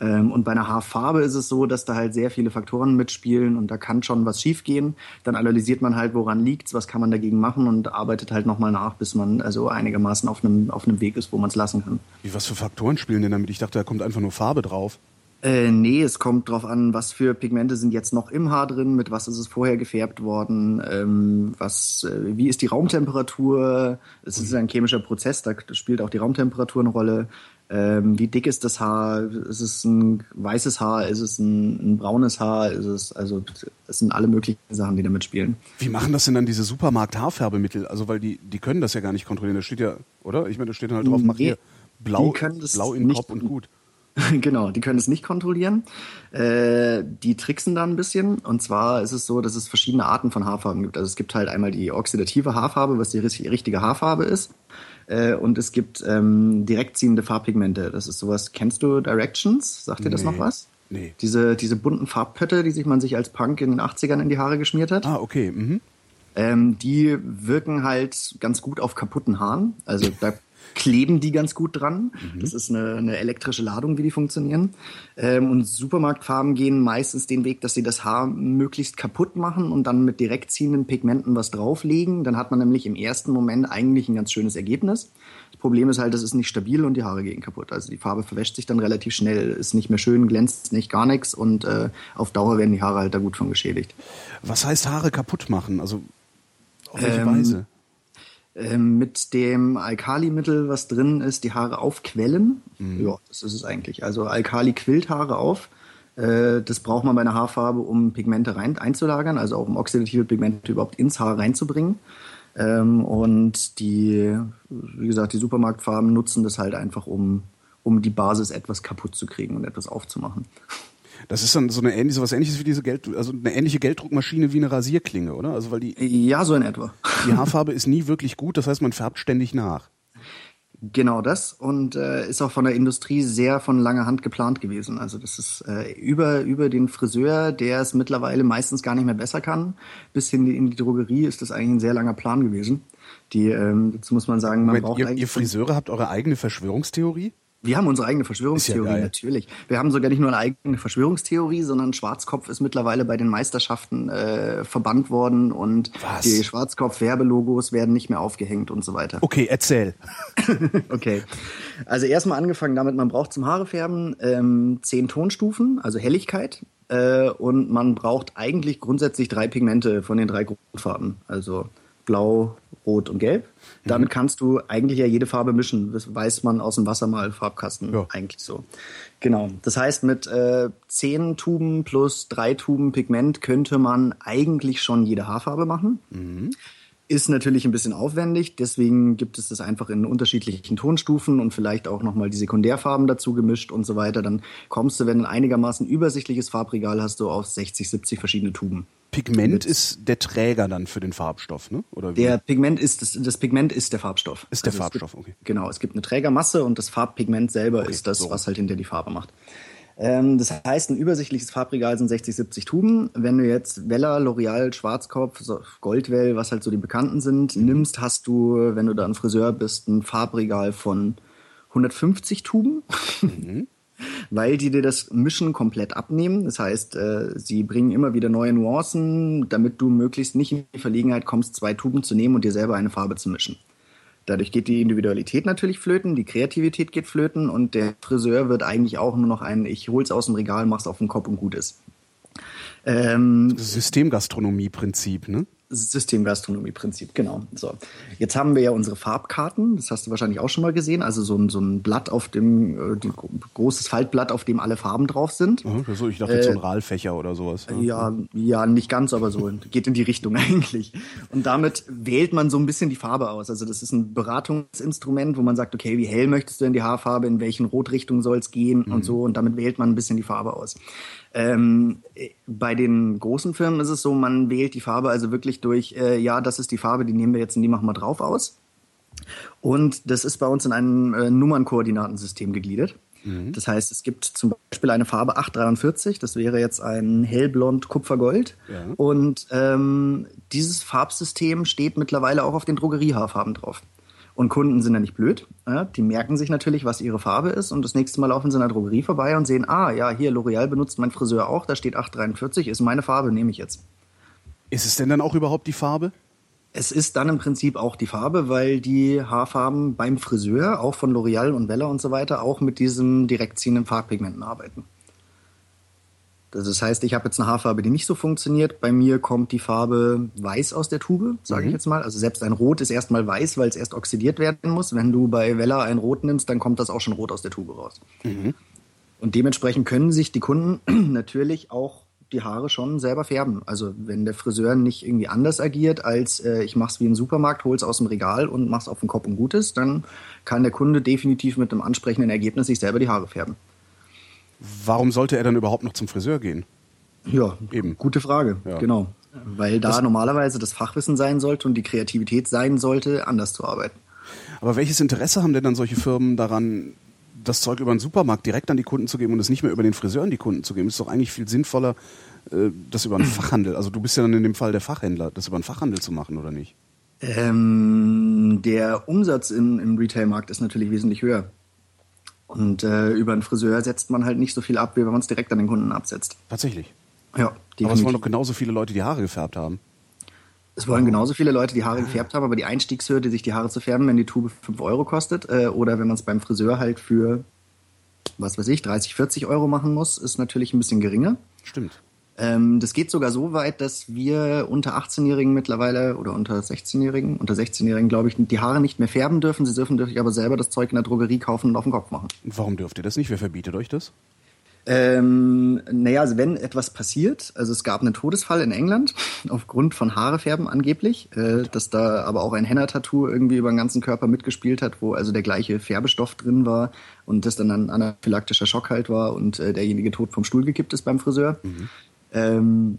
Ähm, und bei einer Haarfarbe ist es so, dass da halt sehr viele Faktoren mitspielen und da kann schon was schiefgehen. Dann analysiert man halt, woran liegt's, was kann man dagegen machen und arbeitet halt nochmal nach, bis man also einigermaßen auf einem, auf einem Weg ist, wo man es lassen kann. Wie, was für Faktoren spielen denn damit? Ich dachte, da kommt einfach nur Farbe drauf. Äh, nee, es kommt drauf an, was für Pigmente sind jetzt noch im Haar drin, mit was ist es vorher gefärbt worden, ähm, was, äh, wie ist die Raumtemperatur, es ist ein chemischer Prozess, da spielt auch die Raumtemperatur eine Rolle, ähm, wie dick ist das Haar, ist es ein weißes Haar, ist es ein, ein braunes Haar, ist es, also es sind alle möglichen Sachen, die damit spielen. Wie machen das denn dann diese Supermarkt-Haarfärbemittel? Also weil die, die können das ja gar nicht kontrollieren, da steht ja, oder? Ich meine, da steht dann halt drauf, mach hier blau, blau in Kopf und gut. genau, die können es nicht kontrollieren. Äh, die tricksen da ein bisschen. Und zwar ist es so, dass es verschiedene Arten von Haarfarben gibt. Also es gibt halt einmal die oxidative Haarfarbe, was die richtige Haarfarbe ist. Äh, und es gibt ähm, direkt ziehende Farbpigmente. Das ist sowas, kennst du Directions? Sagt dir das noch was? Nee. Diese, diese bunten Farbpötte, die sich man sich als Punk in den 80ern in die Haare geschmiert hat. Ah, okay. Mhm. Ähm, die wirken halt ganz gut auf kaputten Haaren. Also da kleben die ganz gut dran. Mhm. Das ist eine, eine, elektrische Ladung, wie die funktionieren. Ähm, und Supermarktfarben gehen meistens den Weg, dass sie das Haar möglichst kaputt machen und dann mit direkt ziehenden Pigmenten was drauflegen. Dann hat man nämlich im ersten Moment eigentlich ein ganz schönes Ergebnis. Das Problem ist halt, das ist nicht stabil und die Haare gehen kaputt. Also die Farbe verwäscht sich dann relativ schnell, ist nicht mehr schön, glänzt nicht gar nichts und äh, auf Dauer werden die Haare halt da gut von geschädigt. Was heißt Haare kaputt machen? Also auf welche ähm, Weise? Ähm, mit dem Alkalimittel, was drin ist, die Haare aufquellen. Mhm. Ja, das ist es eigentlich. Also Alkali quillt Haare auf. Äh, das braucht man bei einer Haarfarbe, um Pigmente rein einzulagern, also auch um oxidative Pigmente überhaupt ins Haar reinzubringen. Ähm, und die, wie gesagt, die Supermarktfarben nutzen das halt einfach, um, um die Basis etwas kaputt zu kriegen und etwas aufzumachen. Das ist dann so eine ähnliche, so was ähnliches wie diese Geld, also eine ähnliche Gelddruckmaschine wie eine Rasierklinge, oder? Also weil die ja so in etwa. Die Haarfarbe ist nie wirklich gut, das heißt, man färbt ständig nach. Genau das und äh, ist auch von der Industrie sehr von langer Hand geplant gewesen. Also das ist äh, über über den Friseur, der es mittlerweile meistens gar nicht mehr besser kann, bis hin in die Drogerie ist das eigentlich ein sehr langer Plan gewesen. Die ähm, dazu muss man sagen, man Moment, braucht ihr, eigentlich ihr Friseure habt eure eigene Verschwörungstheorie? Wir haben unsere eigene Verschwörungstheorie, ja natürlich. Wir haben sogar nicht nur eine eigene Verschwörungstheorie, sondern Schwarzkopf ist mittlerweile bei den Meisterschaften äh, verbannt worden und Was? die Schwarzkopf-Werbelogos werden nicht mehr aufgehängt und so weiter. Okay, erzähl. okay. Also erstmal angefangen damit, man braucht zum Haarefärben ähm, zehn Tonstufen, also Helligkeit. Äh, und man braucht eigentlich grundsätzlich drei Pigmente von den drei Grundfarben. Also blau, rot und gelb. Damit mhm. kannst du eigentlich ja jede Farbe mischen. Das weiß man aus dem Wassermal-Farbkasten ja. eigentlich so. Genau. Das heißt, mit äh, zehn Tuben plus drei Tuben Pigment könnte man eigentlich schon jede Haarfarbe machen. Mhm. Ist natürlich ein bisschen aufwendig, deswegen gibt es das einfach in unterschiedlichen Tonstufen und vielleicht auch nochmal die Sekundärfarben dazu gemischt und so weiter. Dann kommst du, wenn du ein einigermaßen übersichtliches Farbregal hast, du auf 60, 70 verschiedene Tuben. Pigment ist der Träger dann für den Farbstoff, ne? Oder wie? Der Pigment ist das, das Pigment ist der Farbstoff. Ist der also Farbstoff, gibt, okay. Genau, es gibt eine Trägermasse und das Farbpigment selber okay, ist das, so. was halt hinter die Farbe macht. Ähm, das heißt, ein übersichtliches Farbregal sind 60, 70 Tuben. Wenn du jetzt Vella, L'Oreal, Schwarzkopf, Goldwell, was halt so die bekannten sind, nimmst, hast du, wenn du da ein Friseur bist, ein Farbregal von 150 Tuben. Mhm. weil die dir das Mischen komplett abnehmen. Das heißt, äh, sie bringen immer wieder neue Nuancen, damit du möglichst nicht in die Verlegenheit kommst, zwei Tuben zu nehmen und dir selber eine Farbe zu mischen. Dadurch geht die Individualität natürlich flöten, die Kreativität geht flöten und der Friseur wird eigentlich auch nur noch ein, ich hol's aus dem Regal, mach's auf den Kopf und gut ist. Ähm, Systemgastronomie-Prinzip, ne? Systemgastronomie-Prinzip, genau. So. Jetzt haben wir ja unsere Farbkarten, das hast du wahrscheinlich auch schon mal gesehen, also so ein, so ein Blatt auf dem, äh, die, großes Faltblatt, auf dem alle Farben drauf sind. Oh, so, ich dachte äh, so ein Rahlfächer oder sowas. Ja, ja, nicht ganz, aber so, geht in die Richtung eigentlich. Und damit wählt man so ein bisschen die Farbe aus. Also das ist ein Beratungsinstrument, wo man sagt, okay, wie hell möchtest du denn die Haarfarbe, in welchen Rotrichtung soll es gehen mhm. und so, und damit wählt man ein bisschen die Farbe aus. Ähm, bei den großen Firmen ist es so, man wählt die Farbe also wirklich durch, äh, ja, das ist die Farbe, die nehmen wir jetzt und die machen wir drauf aus. Und das ist bei uns in einem äh, Nummernkoordinatensystem gegliedert. Mhm. Das heißt, es gibt zum Beispiel eine Farbe 843, das wäre jetzt ein hellblond Kupfergold. Ja. Und ähm, dieses Farbsystem steht mittlerweile auch auf den Drogeriehaarfarben drauf. Und Kunden sind ja nicht blöd. Ja? Die merken sich natürlich, was ihre Farbe ist. Und das nächste Mal laufen sie in der Drogerie vorbei und sehen, ah, ja, hier, L'Oreal benutzt mein Friseur auch. Da steht 843, ist meine Farbe, nehme ich jetzt. Ist es denn dann auch überhaupt die Farbe? Es ist dann im Prinzip auch die Farbe, weil die Haarfarben beim Friseur, auch von L'Oreal und Wella und so weiter, auch mit diesem direkt ziehenden Farbpigmenten arbeiten. Das heißt, ich habe jetzt eine Haarfarbe, die nicht so funktioniert. Bei mir kommt die Farbe weiß aus der Tube, sage mhm. ich jetzt mal. Also selbst ein Rot ist erstmal weiß, weil es erst oxidiert werden muss. Wenn du bei Wella ein Rot nimmst, dann kommt das auch schon rot aus der Tube raus. Mhm. Und dementsprechend können sich die Kunden natürlich auch die Haare schon selber färben. Also wenn der Friseur nicht irgendwie anders agiert, als äh, ich mach's wie im Supermarkt, hol's aus dem Regal und mach's auf den Kopf und gut ist, dann kann der Kunde definitiv mit einem ansprechenden Ergebnis sich selber die Haare färben. Warum sollte er dann überhaupt noch zum Friseur gehen? Ja, eben. Gute Frage, ja. genau. Weil da das normalerweise das Fachwissen sein sollte und die Kreativität sein sollte, anders zu arbeiten. Aber welches Interesse haben denn dann solche Firmen daran, das Zeug über den Supermarkt direkt an die Kunden zu geben und es nicht mehr über den Friseur an die Kunden zu geben? Ist doch eigentlich viel sinnvoller, äh, das über einen Fachhandel, also du bist ja dann in dem Fall der Fachhändler, das über einen Fachhandel zu machen, oder nicht? Ähm, der Umsatz in, im Retailmarkt ist natürlich wesentlich höher. Und äh, über einen Friseur setzt man halt nicht so viel ab, wie wenn man es direkt an den Kunden absetzt. Tatsächlich. Ja, definitiv. Aber es wollen doch genauso viele Leute die Haare gefärbt haben. Es wollen genauso viele Leute die Haare gefärbt haben, aber die Einstiegshürde, sich die Haare zu färben, wenn die Tube 5 Euro kostet, äh, oder wenn man es beim Friseur halt für, was weiß ich, 30, 40 Euro machen muss, ist natürlich ein bisschen geringer. Stimmt. Ähm, das geht sogar so weit, dass wir unter 18-Jährigen mittlerweile oder unter 16-Jährigen, unter 16-Jährigen, glaube ich, die Haare nicht mehr färben dürfen. Sie dürfen sich aber selber das Zeug in der Drogerie kaufen und auf den Kopf machen. Warum dürft ihr das nicht? Wer verbietet euch das? Ähm, naja, also wenn etwas passiert, also es gab einen Todesfall in England aufgrund von Haarefärben angeblich, äh, dass da aber auch ein Henna-Tattoo irgendwie über den ganzen Körper mitgespielt hat, wo also der gleiche Färbestoff drin war und das dann ein anaphylaktischer Schock halt war und äh, derjenige tot vom Stuhl gekippt ist beim Friseur. Mhm. Ähm,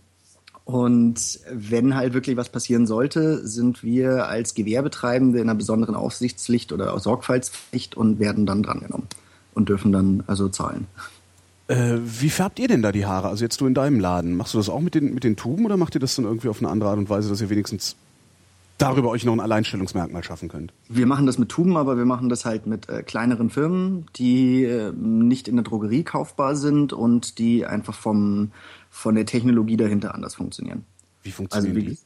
und wenn halt wirklich was passieren sollte, sind wir als Gewerbetreibende in einer besonderen Aufsichtspflicht oder Sorgfaltspflicht und werden dann drangenommen und dürfen dann also zahlen. Äh, wie färbt ihr denn da die Haare? Also jetzt du in deinem Laden, machst du das auch mit den, mit den Tuben oder macht ihr das dann irgendwie auf eine andere Art und Weise, dass ihr wenigstens darüber euch noch ein Alleinstellungsmerkmal schaffen könnt? Wir machen das mit Tuben, aber wir machen das halt mit äh, kleineren Firmen, die äh, nicht in der Drogerie kaufbar sind und die einfach vom von der Technologie dahinter anders funktionieren. Wie funktionieren also, wie, die?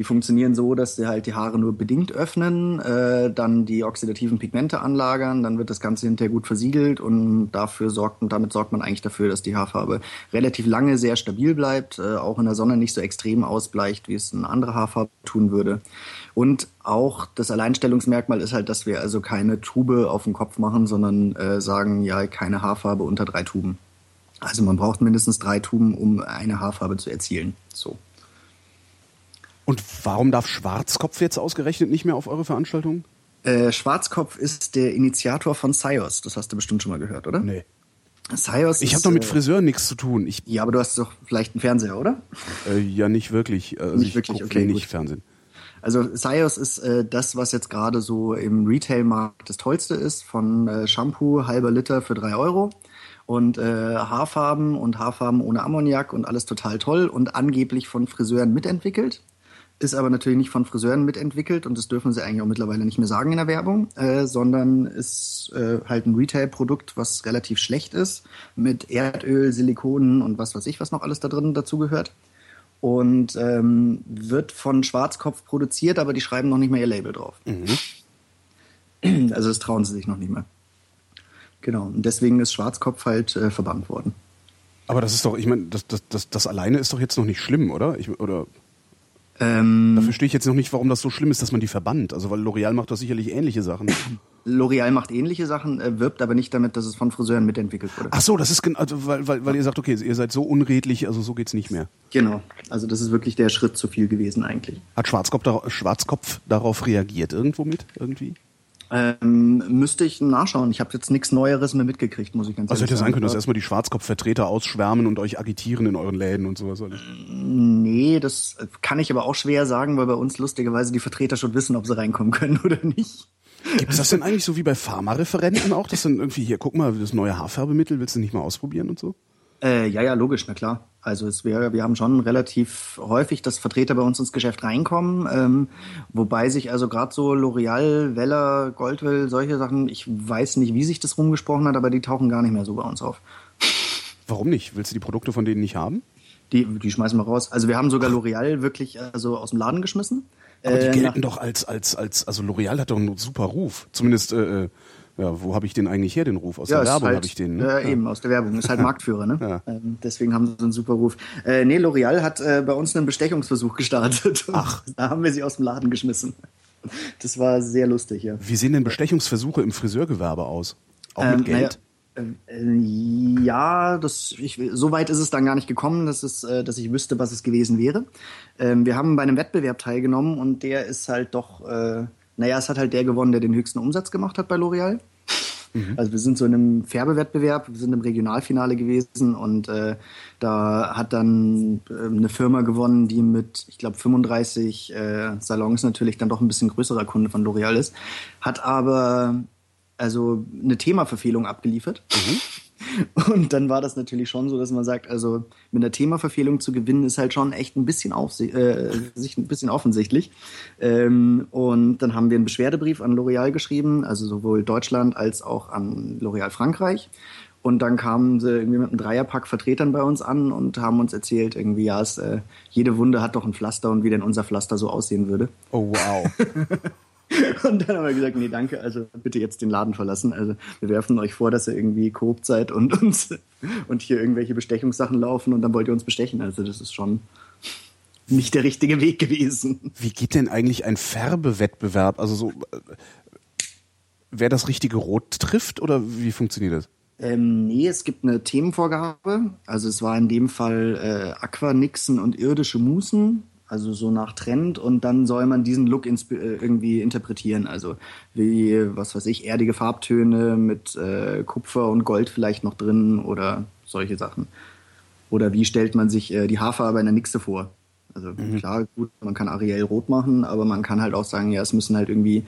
Die funktionieren so, dass sie halt die Haare nur bedingt öffnen, äh, dann die oxidativen Pigmente anlagern, dann wird das Ganze hinterher gut versiegelt und dafür sorgt und damit sorgt man eigentlich dafür, dass die Haarfarbe relativ lange sehr stabil bleibt, äh, auch in der Sonne nicht so extrem ausbleicht, wie es eine andere Haarfarbe tun würde. Und auch das Alleinstellungsmerkmal ist halt, dass wir also keine Tube auf den Kopf machen, sondern äh, sagen, ja, keine Haarfarbe unter drei Tuben. Also man braucht mindestens drei Tuben, um eine Haarfarbe zu erzielen. So. Und warum darf Schwarzkopf jetzt ausgerechnet nicht mehr auf eure Veranstaltung? Äh, Schwarzkopf ist der Initiator von Sios. Das hast du bestimmt schon mal gehört, oder? Nee. Sios ich habe doch mit äh, Friseuren nichts zu tun. Ich, ja, aber du hast doch vielleicht einen Fernseher, oder? Äh, ja, nicht wirklich. Also nicht wirklich, okay. Nicht Fernsehen. Also Sios ist äh, das, was jetzt gerade so im Retail-Markt das Tollste ist, von äh, Shampoo halber Liter für drei Euro und äh, Haarfarben und Haarfarben ohne Ammoniak und alles total toll und angeblich von Friseuren mitentwickelt. Ist aber natürlich nicht von Friseuren mitentwickelt und das dürfen sie eigentlich auch mittlerweile nicht mehr sagen in der Werbung, äh, sondern ist äh, halt ein Retail-Produkt, was relativ schlecht ist, mit Erdöl, Silikonen und was weiß ich, was noch alles da drin dazugehört. Und ähm, wird von Schwarzkopf produziert, aber die schreiben noch nicht mehr ihr Label drauf. Mhm. Also das trauen sie sich noch nicht mehr. Genau, und deswegen ist Schwarzkopf halt äh, verbannt worden. Aber das ist doch, ich meine, das, das, das, das alleine ist doch jetzt noch nicht schlimm, oder? Ich, oder ähm, da verstehe ich jetzt noch nicht, warum das so schlimm ist, dass man die verbannt. Also weil L'Oreal macht doch sicherlich ähnliche Sachen. L'Oreal macht ähnliche Sachen, äh, wirbt aber nicht damit, dass es von Friseuren mitentwickelt wurde. Ach so, das ist also, weil, weil, weil ihr sagt, okay, ihr seid so unredlich, also so geht's nicht mehr. Genau, also das ist wirklich der Schritt zu viel gewesen eigentlich. Hat Schwarzkopf, Schwarzkopf darauf reagiert irgendwo mit irgendwie? Ähm, müsste ich nachschauen. Ich habe jetzt nichts Neueres mehr mitgekriegt, muss ich ganz also ehrlich sagen. Also hätte sein können, dass erstmal die Schwarzkopfvertreter ausschwärmen und euch agitieren in euren Läden und sowas. Alles. Nee, das kann ich aber auch schwer sagen, weil bei uns lustigerweise die Vertreter schon wissen, ob sie reinkommen können oder nicht. Gibt es das denn eigentlich so wie bei Pharmareferenten auch, dass dann irgendwie hier, guck mal, das neue Haarfärbemittel, willst du nicht mal ausprobieren und so? Äh, ja, ja, logisch, na klar. Also es wäre, wir haben schon relativ häufig, dass Vertreter bei uns ins Geschäft reinkommen, ähm, wobei sich also gerade so L'Oreal, Weller, Goldwell, solche Sachen, ich weiß nicht, wie sich das rumgesprochen hat, aber die tauchen gar nicht mehr so bei uns auf. Warum nicht? Willst du die Produkte von denen nicht haben? Die, die schmeißen wir raus. Also wir haben sogar L'Oreal wirklich also aus dem Laden geschmissen. Aber die äh, gelten doch als, als, als, also L'Oreal hat doch einen super Ruf. Zumindest äh, äh ja, wo habe ich den eigentlich her, den Ruf? Aus ja, der Werbung halt, habe ich den. Ne? Äh, ja. Eben, aus der Werbung. Ist halt Marktführer, ne? Ja. Ähm, deswegen haben sie so einen super Ruf. Äh, nee, L'Oreal hat äh, bei uns einen Bestechungsversuch gestartet. Ach. Da haben wir sie aus dem Laden geschmissen. Das war sehr lustig, ja. Wie sehen denn Bestechungsversuche im Friseurgewerbe aus? Auch mit ähm, Geld? Naja, äh, ja, das, ich, so weit ist es dann gar nicht gekommen, dass, es, äh, dass ich wüsste, was es gewesen wäre. Ähm, wir haben bei einem Wettbewerb teilgenommen und der ist halt doch, äh, naja, es hat halt der gewonnen, der den höchsten Umsatz gemacht hat bei L'Oreal. Mhm. Also wir sind so in einem Färbewettbewerb, wir sind im Regionalfinale gewesen und äh, da hat dann äh, eine Firma gewonnen, die mit, ich glaube, 35 äh, Salons natürlich dann doch ein bisschen größerer Kunde von L'Oreal ist, hat aber also eine Themaverfehlung abgeliefert. Mhm. Und dann war das natürlich schon so, dass man sagt, also mit einer Themaverfehlung zu gewinnen, ist halt schon echt ein bisschen, äh, ein bisschen offensichtlich. Ähm, und dann haben wir einen Beschwerdebrief an L'Oréal geschrieben, also sowohl Deutschland als auch an L'Oréal Frankreich. Und dann kamen sie irgendwie mit einem Dreierpack Vertretern bei uns an und haben uns erzählt, irgendwie, ja, es, äh, jede Wunde hat doch ein Pflaster und wie denn unser Pflaster so aussehen würde. Oh, wow. Und dann haben wir gesagt, nee, danke, also bitte jetzt den Laden verlassen. Also wir werfen euch vor, dass ihr irgendwie korrupt seid und uns und hier irgendwelche Bestechungssachen laufen und dann wollt ihr uns bestechen. Also das ist schon nicht der richtige Weg gewesen. Wie geht denn eigentlich ein Färbewettbewerb? Also so, äh, wer das richtige Rot trifft oder wie funktioniert das? Ähm, nee, es gibt eine Themenvorgabe. Also es war in dem Fall äh, Aquanixen und irdische Musen also so nach Trend und dann soll man diesen Look äh, irgendwie interpretieren. Also wie, was weiß ich, erdige Farbtöne mit äh, Kupfer und Gold vielleicht noch drin oder solche Sachen. Oder wie stellt man sich äh, die Haarfarbe einer Nixe vor? Also mhm. klar, gut, man kann Ariel rot machen, aber man kann halt auch sagen, ja, es müssen halt irgendwie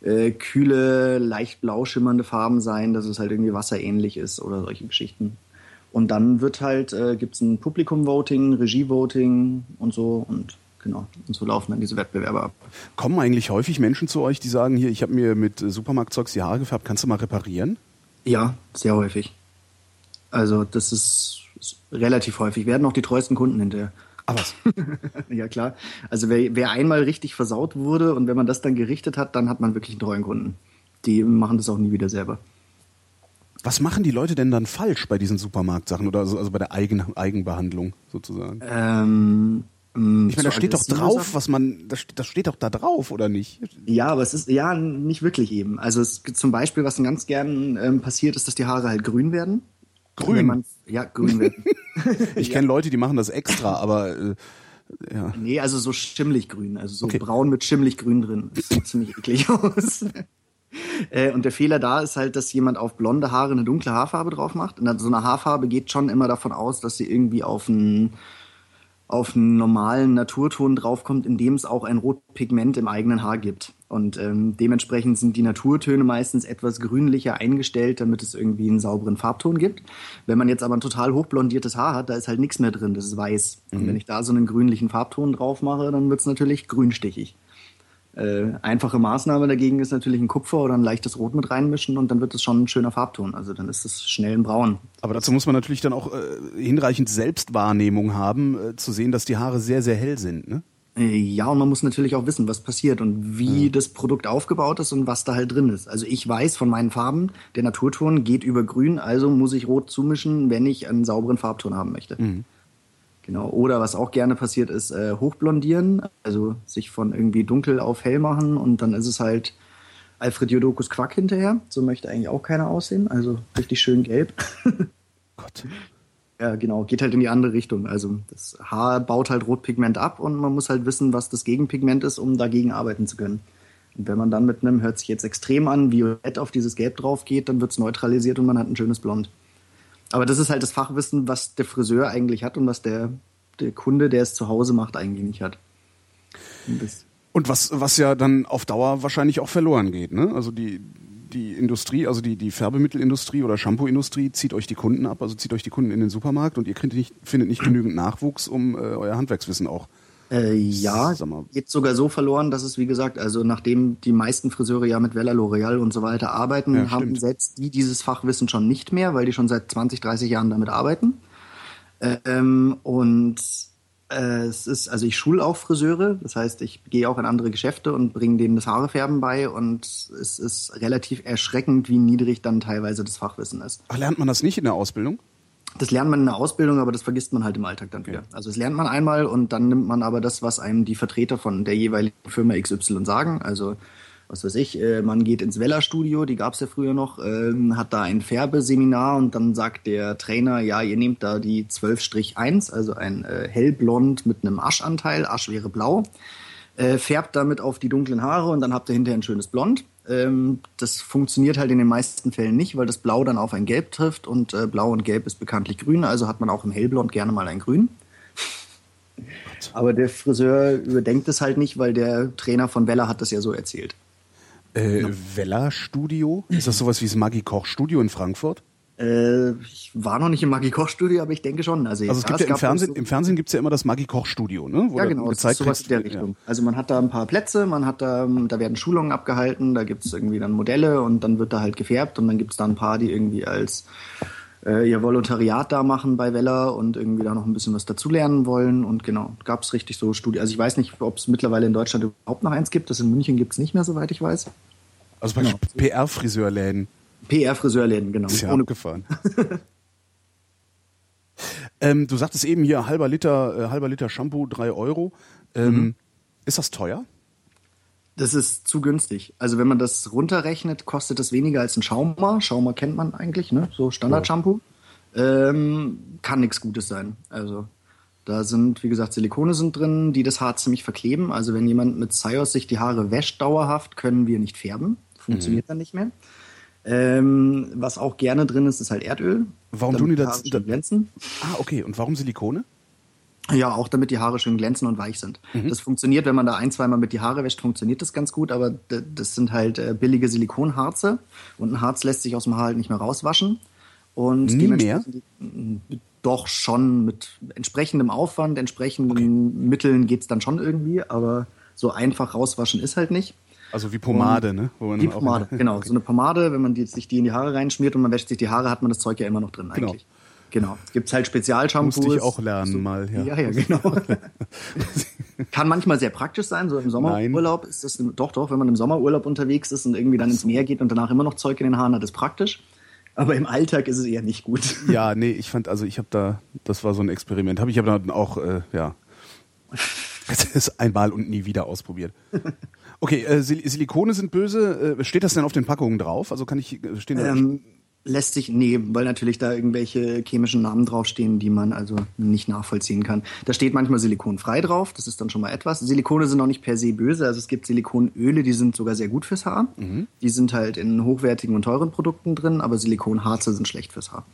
äh, kühle, leicht blau schimmernde Farben sein, dass es halt irgendwie wasserähnlich ist oder solche Geschichten. Und dann wird halt, äh, gibt es ein Publikum-Voting, Regie-Voting und so und genau. Und so laufen dann diese Wettbewerbe ab. Kommen eigentlich häufig Menschen zu euch, die sagen, hier, ich habe mir mit Supermarktzeugs die Haare gefärbt, kannst du mal reparieren? Ja, sehr häufig. Also das ist, ist relativ häufig. Werden auch die treuesten Kunden hinterher. Ah, was? ja, klar. Also wer, wer einmal richtig versaut wurde und wenn man das dann gerichtet hat, dann hat man wirklich einen treuen Kunden. Die machen das auch nie wieder selber. Was machen die Leute denn dann falsch bei diesen Supermarktsachen oder also, also bei der Eigen, Eigenbehandlung sozusagen? Ähm, ich meine, da steht doch drauf, was man, das, das steht doch da drauf, oder nicht? Ja, aber es ist, ja, nicht wirklich eben. Also es gibt zum Beispiel, was dann ganz gern ähm, passiert, ist, dass die Haare halt grün werden. Grün? Man, ja, grün werden. ich kenne Leute, die machen das extra, aber äh, ja. Nee, also so schimmlig grün, also so okay. braun mit schimmlig grün drin. Das sieht ziemlich eklig aus. Äh, und der Fehler da ist halt, dass jemand auf blonde Haare eine dunkle Haarfarbe drauf macht. Und so eine Haarfarbe geht schon immer davon aus, dass sie irgendwie auf ein auf einen normalen Naturton draufkommt, in dem es auch ein Rotpigment im eigenen Haar gibt. Und ähm, dementsprechend sind die Naturtöne meistens etwas grünlicher eingestellt, damit es irgendwie einen sauberen Farbton gibt. Wenn man jetzt aber ein total hochblondiertes Haar hat, da ist halt nichts mehr drin, das ist weiß. Mhm. Und wenn ich da so einen grünlichen Farbton drauf mache, dann wird es natürlich grünstichig. Äh, einfache Maßnahme dagegen ist natürlich ein Kupfer oder ein leichtes Rot mit reinmischen und dann wird es schon ein schöner Farbton. Also dann ist es schnell ein Braun. Aber dazu muss man natürlich dann auch äh, hinreichend Selbstwahrnehmung haben, äh, zu sehen, dass die Haare sehr, sehr hell sind. Ne? Äh, ja, und man muss natürlich auch wissen, was passiert und wie ja. das Produkt aufgebaut ist und was da halt drin ist. Also ich weiß von meinen Farben, der Naturton geht über grün, also muss ich rot zumischen, wenn ich einen sauberen Farbton haben möchte. Mhm. Genau. Oder was auch gerne passiert ist, äh, hochblondieren, also sich von irgendwie dunkel auf hell machen und dann ist es halt Alfred Jodokus Quack hinterher. So möchte eigentlich auch keiner aussehen. Also richtig schön gelb. Gott. Ja, genau. Geht halt in die andere Richtung. Also das Haar baut halt Rotpigment ab und man muss halt wissen, was das Gegenpigment ist, um dagegen arbeiten zu können. Und wenn man dann mit einem, hört sich jetzt extrem an, Violett auf dieses Gelb drauf geht, dann wird es neutralisiert und man hat ein schönes Blond. Aber das ist halt das Fachwissen, was der Friseur eigentlich hat und was der, der Kunde, der es zu Hause macht, eigentlich nicht hat. Und, was, was ja dann auf Dauer wahrscheinlich auch verloren geht, ne? Also die, die Industrie, also die, die Färbemittelindustrie oder Shampoo-Industrie zieht euch die Kunden ab, also zieht euch die Kunden in den Supermarkt und ihr findet nicht, findet nicht genügend Nachwuchs, um äh, euer Handwerkswissen auch äh, ja, geht sogar so verloren, dass es, wie gesagt, also nachdem die meisten Friseure ja mit Vella, L'Oreal und so weiter arbeiten, ja, haben selbst die dieses Fachwissen schon nicht mehr, weil die schon seit 20, 30 Jahren damit arbeiten. Ähm, und äh, es ist, also ich schule auch Friseure, das heißt, ich gehe auch in andere Geschäfte und bringe denen das Haarefärben bei und es ist relativ erschreckend, wie niedrig dann teilweise das Fachwissen ist. Ach, lernt man das nicht in der Ausbildung? Das lernt man in der Ausbildung, aber das vergisst man halt im Alltag dann wieder. Also das lernt man einmal und dann nimmt man aber das, was einem die Vertreter von der jeweiligen Firma XY sagen. Also was weiß ich, äh, man geht ins Weller-Studio, die gab es ja früher noch, äh, hat da ein Färbeseminar und dann sagt der Trainer, ja, ihr nehmt da die 12-1, also ein äh, hellblond mit einem Aschanteil, Asch wäre blau, äh, färbt damit auf die dunklen Haare und dann habt ihr hinterher ein schönes Blond. Ähm, das funktioniert halt in den meisten Fällen nicht, weil das Blau dann auf ein Gelb trifft und äh, Blau und Gelb ist bekanntlich grün, also hat man auch im Hellblond gerne mal ein Grün. Aber der Friseur überdenkt es halt nicht, weil der Trainer von Weller hat das ja so erzählt. Äh, Weller Studio? Ist das sowas wie das Maggi Koch Studio in Frankfurt? Äh, ich war noch nicht im Maggi Koch Studio, aber ich denke schon. Also, also es gibt ja, im Fernsehen, so im Fernsehen gibt's ja immer das Maggi Koch Studio, ne? Wo ja, genau, gezeigt sowas in der Richtung. Ja. Also man hat da ein paar Plätze, man hat da, da werden Schulungen abgehalten, da gibt's irgendwie dann Modelle und dann wird da halt gefärbt und dann gibt's da ein paar, die irgendwie als äh, ihr Volontariat da machen bei Weller und irgendwie da noch ein bisschen was dazulernen wollen. Und genau, gab's richtig so Studien. Also ich weiß nicht, ob es mittlerweile in Deutschland überhaupt noch eins gibt. Das in München gibt's nicht mehr, soweit ich weiß. Also bei genau. PR-Friseurläden. PR-Friseurläden, genau. Ist ja Ohne abgefahren. ähm, du sagtest eben hier halber Liter, äh, halber Liter Shampoo, drei Euro. Ähm, mhm. Ist das teuer? Das ist zu günstig. Also wenn man das runterrechnet, kostet das weniger als ein Schaumer. Schaumer kennt man eigentlich, ne? So Standard-Shampoo. Ähm, kann nichts Gutes sein. Also da sind, wie gesagt, Silikone sind drin, die das Haar ziemlich verkleben. Also wenn jemand mit Zeios sich die Haare wäscht dauerhaft, können wir nicht färben. Funktioniert mhm. dann nicht mehr. Ähm, was auch gerne drin ist, ist halt Erdöl. Warum tun die das? Da, glänzen. Ah, okay. Und warum Silikone? Ja, auch damit die Haare schön glänzen und weich sind. Mhm. Das funktioniert, wenn man da ein, zweimal mit die Haare wäscht, funktioniert das ganz gut, aber das sind halt äh, billige Silikonharze und ein Harz lässt sich aus dem Haar halt nicht mehr rauswaschen. Und Nie mehr? Doch schon mit entsprechendem Aufwand, entsprechenden okay. Mitteln geht's dann schon irgendwie, aber so einfach rauswaschen ist halt nicht. Also wie Pomade, und ne? wie Pomade, genau. So eine Pomade, wenn man die, sich die in die Haare reinschmiert und man wäscht sich die Haare, hat man das Zeug ja immer noch drin genau. eigentlich. Genau. Gibt es halt Spezialshampoos. Musste ich auch lernen so, mal, ja. Ja, ja, genau. Kann manchmal sehr praktisch sein, so im Sommerurlaub ist das, doch, doch, wenn man im Sommerurlaub unterwegs ist und irgendwie dann ins Meer geht und danach immer noch Zeug in den Haaren hat, ist praktisch. Aber im Alltag ist es eher nicht gut. Ja, nee, ich fand, also ich habe da, das war so ein Experiment, habe ich aber dann auch, äh, ja, das ist einmal und nie wieder ausprobiert. Okay, äh, Silikone sind böse. Äh, steht das denn auf den Packungen drauf? Also kann ich äh, stehen ähm, Lässt sich, nee, weil natürlich da irgendwelche chemischen Namen draufstehen, die man also nicht nachvollziehen kann. Da steht manchmal silikonfrei drauf, das ist dann schon mal etwas. Silikone sind auch nicht per se böse, also es gibt Silikonöle, die sind sogar sehr gut fürs Haar. Mhm. Die sind halt in hochwertigen und teuren Produkten drin, aber Silikonharze sind schlecht fürs Haar.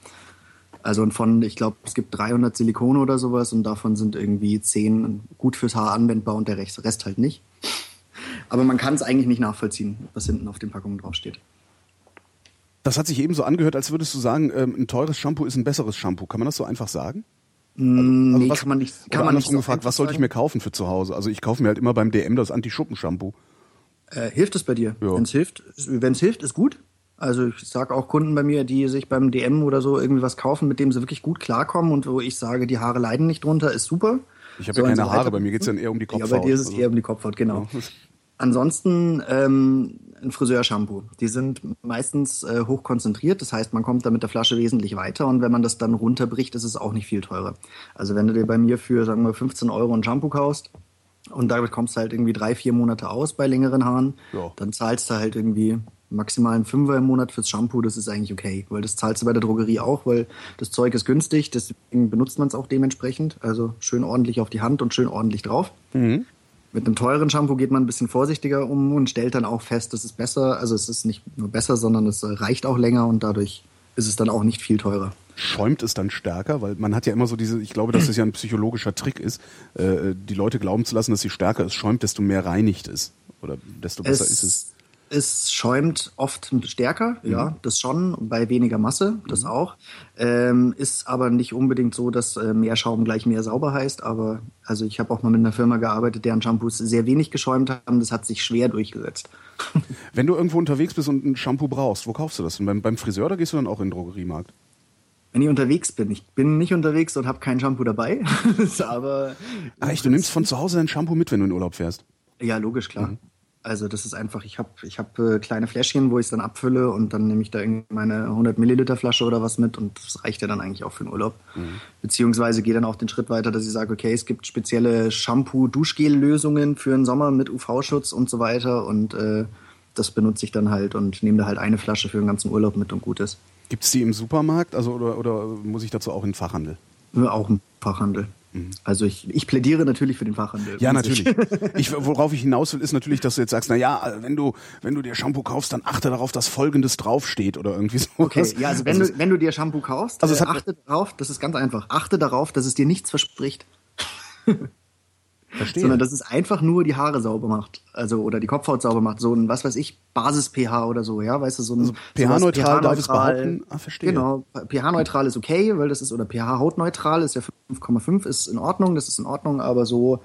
Also von, ich glaube, es gibt 300 Silikone oder sowas und davon sind irgendwie 10 gut fürs Haar anwendbar und der Rest halt nicht. Aber man kann es eigentlich nicht nachvollziehen, was hinten auf den Packungen draufsteht. Das hat sich eben so angehört, als würdest du sagen, ähm, ein teures Shampoo ist ein besseres Shampoo. Kann man das so einfach sagen? Mm, also, also nee, was, kann man nicht. Kann man nicht so gefragt, was sollte ich mir kaufen für zu Hause? Also ich kaufe mir halt immer beim DM das Anti-Schuppen-Shampoo. Äh, hilft es bei dir? Ja. Wenn es hilft, wenn's hilft, ist gut. Also ich sage auch Kunden bei mir, die sich beim DM oder so irgendwie was kaufen, mit dem sie wirklich gut klarkommen und wo ich sage, die Haare leiden nicht drunter, ist super. Ich habe ja keine Haare, bei mir geht es dann eher um die Kopfhaut. Ja, bei dir ist es also. eher um die Kopfhaut, genau. Ansonsten ähm, ein Friseurshampoo. Die sind meistens äh, hoch konzentriert, das heißt, man kommt da mit der Flasche wesentlich weiter und wenn man das dann runterbricht, ist es auch nicht viel teurer. Also wenn du dir bei mir für, sagen wir, 15 Euro ein Shampoo kaufst und damit kommst du halt irgendwie drei, vier Monate aus bei längeren Haaren, ja. dann zahlst du halt irgendwie maximal einen Fünfer im Monat fürs Shampoo, das ist eigentlich okay, weil das zahlst du bei der Drogerie auch, weil das Zeug ist günstig, deswegen benutzt man es auch dementsprechend, also schön ordentlich auf die Hand und schön ordentlich drauf. Mhm. Mit einem teuren Shampoo geht man ein bisschen vorsichtiger um und stellt dann auch fest, es ist besser. Also es ist nicht nur besser, sondern es reicht auch länger und dadurch ist es dann auch nicht viel teurer. Schäumt es dann stärker? Weil man hat ja immer so diese, ich glaube, dass das ja ein psychologischer Trick ist, äh, die Leute glauben zu lassen, dass sie stärker ist, schäumt, desto mehr reinigt es. Oder desto besser es, ist es. Es schäumt oft stärker, mhm. ja, das schon, bei weniger Masse, das mhm. auch. Ähm, ist aber nicht unbedingt so, dass äh, mehr Schaum gleich mehr sauber heißt. Aber also ich habe auch mal mit einer Firma gearbeitet, deren Shampoos sehr wenig geschäumt haben. Das hat sich schwer durchgesetzt. Wenn du irgendwo unterwegs bist und ein Shampoo brauchst, wo kaufst du das? Beim, beim Friseur oder gehst du dann auch in den Drogeriemarkt? Wenn ich unterwegs bin. Ich bin nicht unterwegs und habe kein Shampoo dabei. aber. Ach echt, du nimmst von zu Hause dein Shampoo mit, wenn du in Urlaub fährst? Ja, logisch, klar. Mhm. Also das ist einfach, ich habe ich hab, äh, kleine Fläschchen, wo ich es dann abfülle und dann nehme ich da irgendwie meine 100 Milliliter Flasche oder was mit und das reicht ja dann eigentlich auch für den Urlaub. Mhm. Beziehungsweise gehe dann auch den Schritt weiter, dass ich sage, okay, es gibt spezielle Shampoo-Duschgel-Lösungen für den Sommer mit UV-Schutz und so weiter und äh, das benutze ich dann halt und nehme da halt eine Flasche für den ganzen Urlaub mit und gut ist. Gibt es die im Supermarkt also, oder, oder muss ich dazu auch in den Fachhandel? Auch im Fachhandel. Mhm. Also ich, ich plädiere natürlich für den Fachhandel. Ja, natürlich. Ich, worauf ich hinaus will, ist natürlich, dass du jetzt sagst, na ja, wenn du, wenn du dir Shampoo kaufst, dann achte darauf, dass Folgendes draufsteht oder irgendwie so. Okay, ja, also wenn, also du, wenn du dir Shampoo kaufst, also äh, achte darauf, das ist ganz einfach, achte darauf, dass es dir nichts verspricht. Verstehe. Sondern dass es einfach nur die Haare sauber macht. Also, oder die Kopfhaut sauber macht. So ein, was weiß ich, Basis-pH oder so, ja, weißt du, so ein. Also pH-neutral darf es behaupten? Ah, verstehe. Genau. pH-neutral ist okay, weil das ist, oder pH-hautneutral ist ja 5,5 ist in Ordnung, das ist in Ordnung, aber so,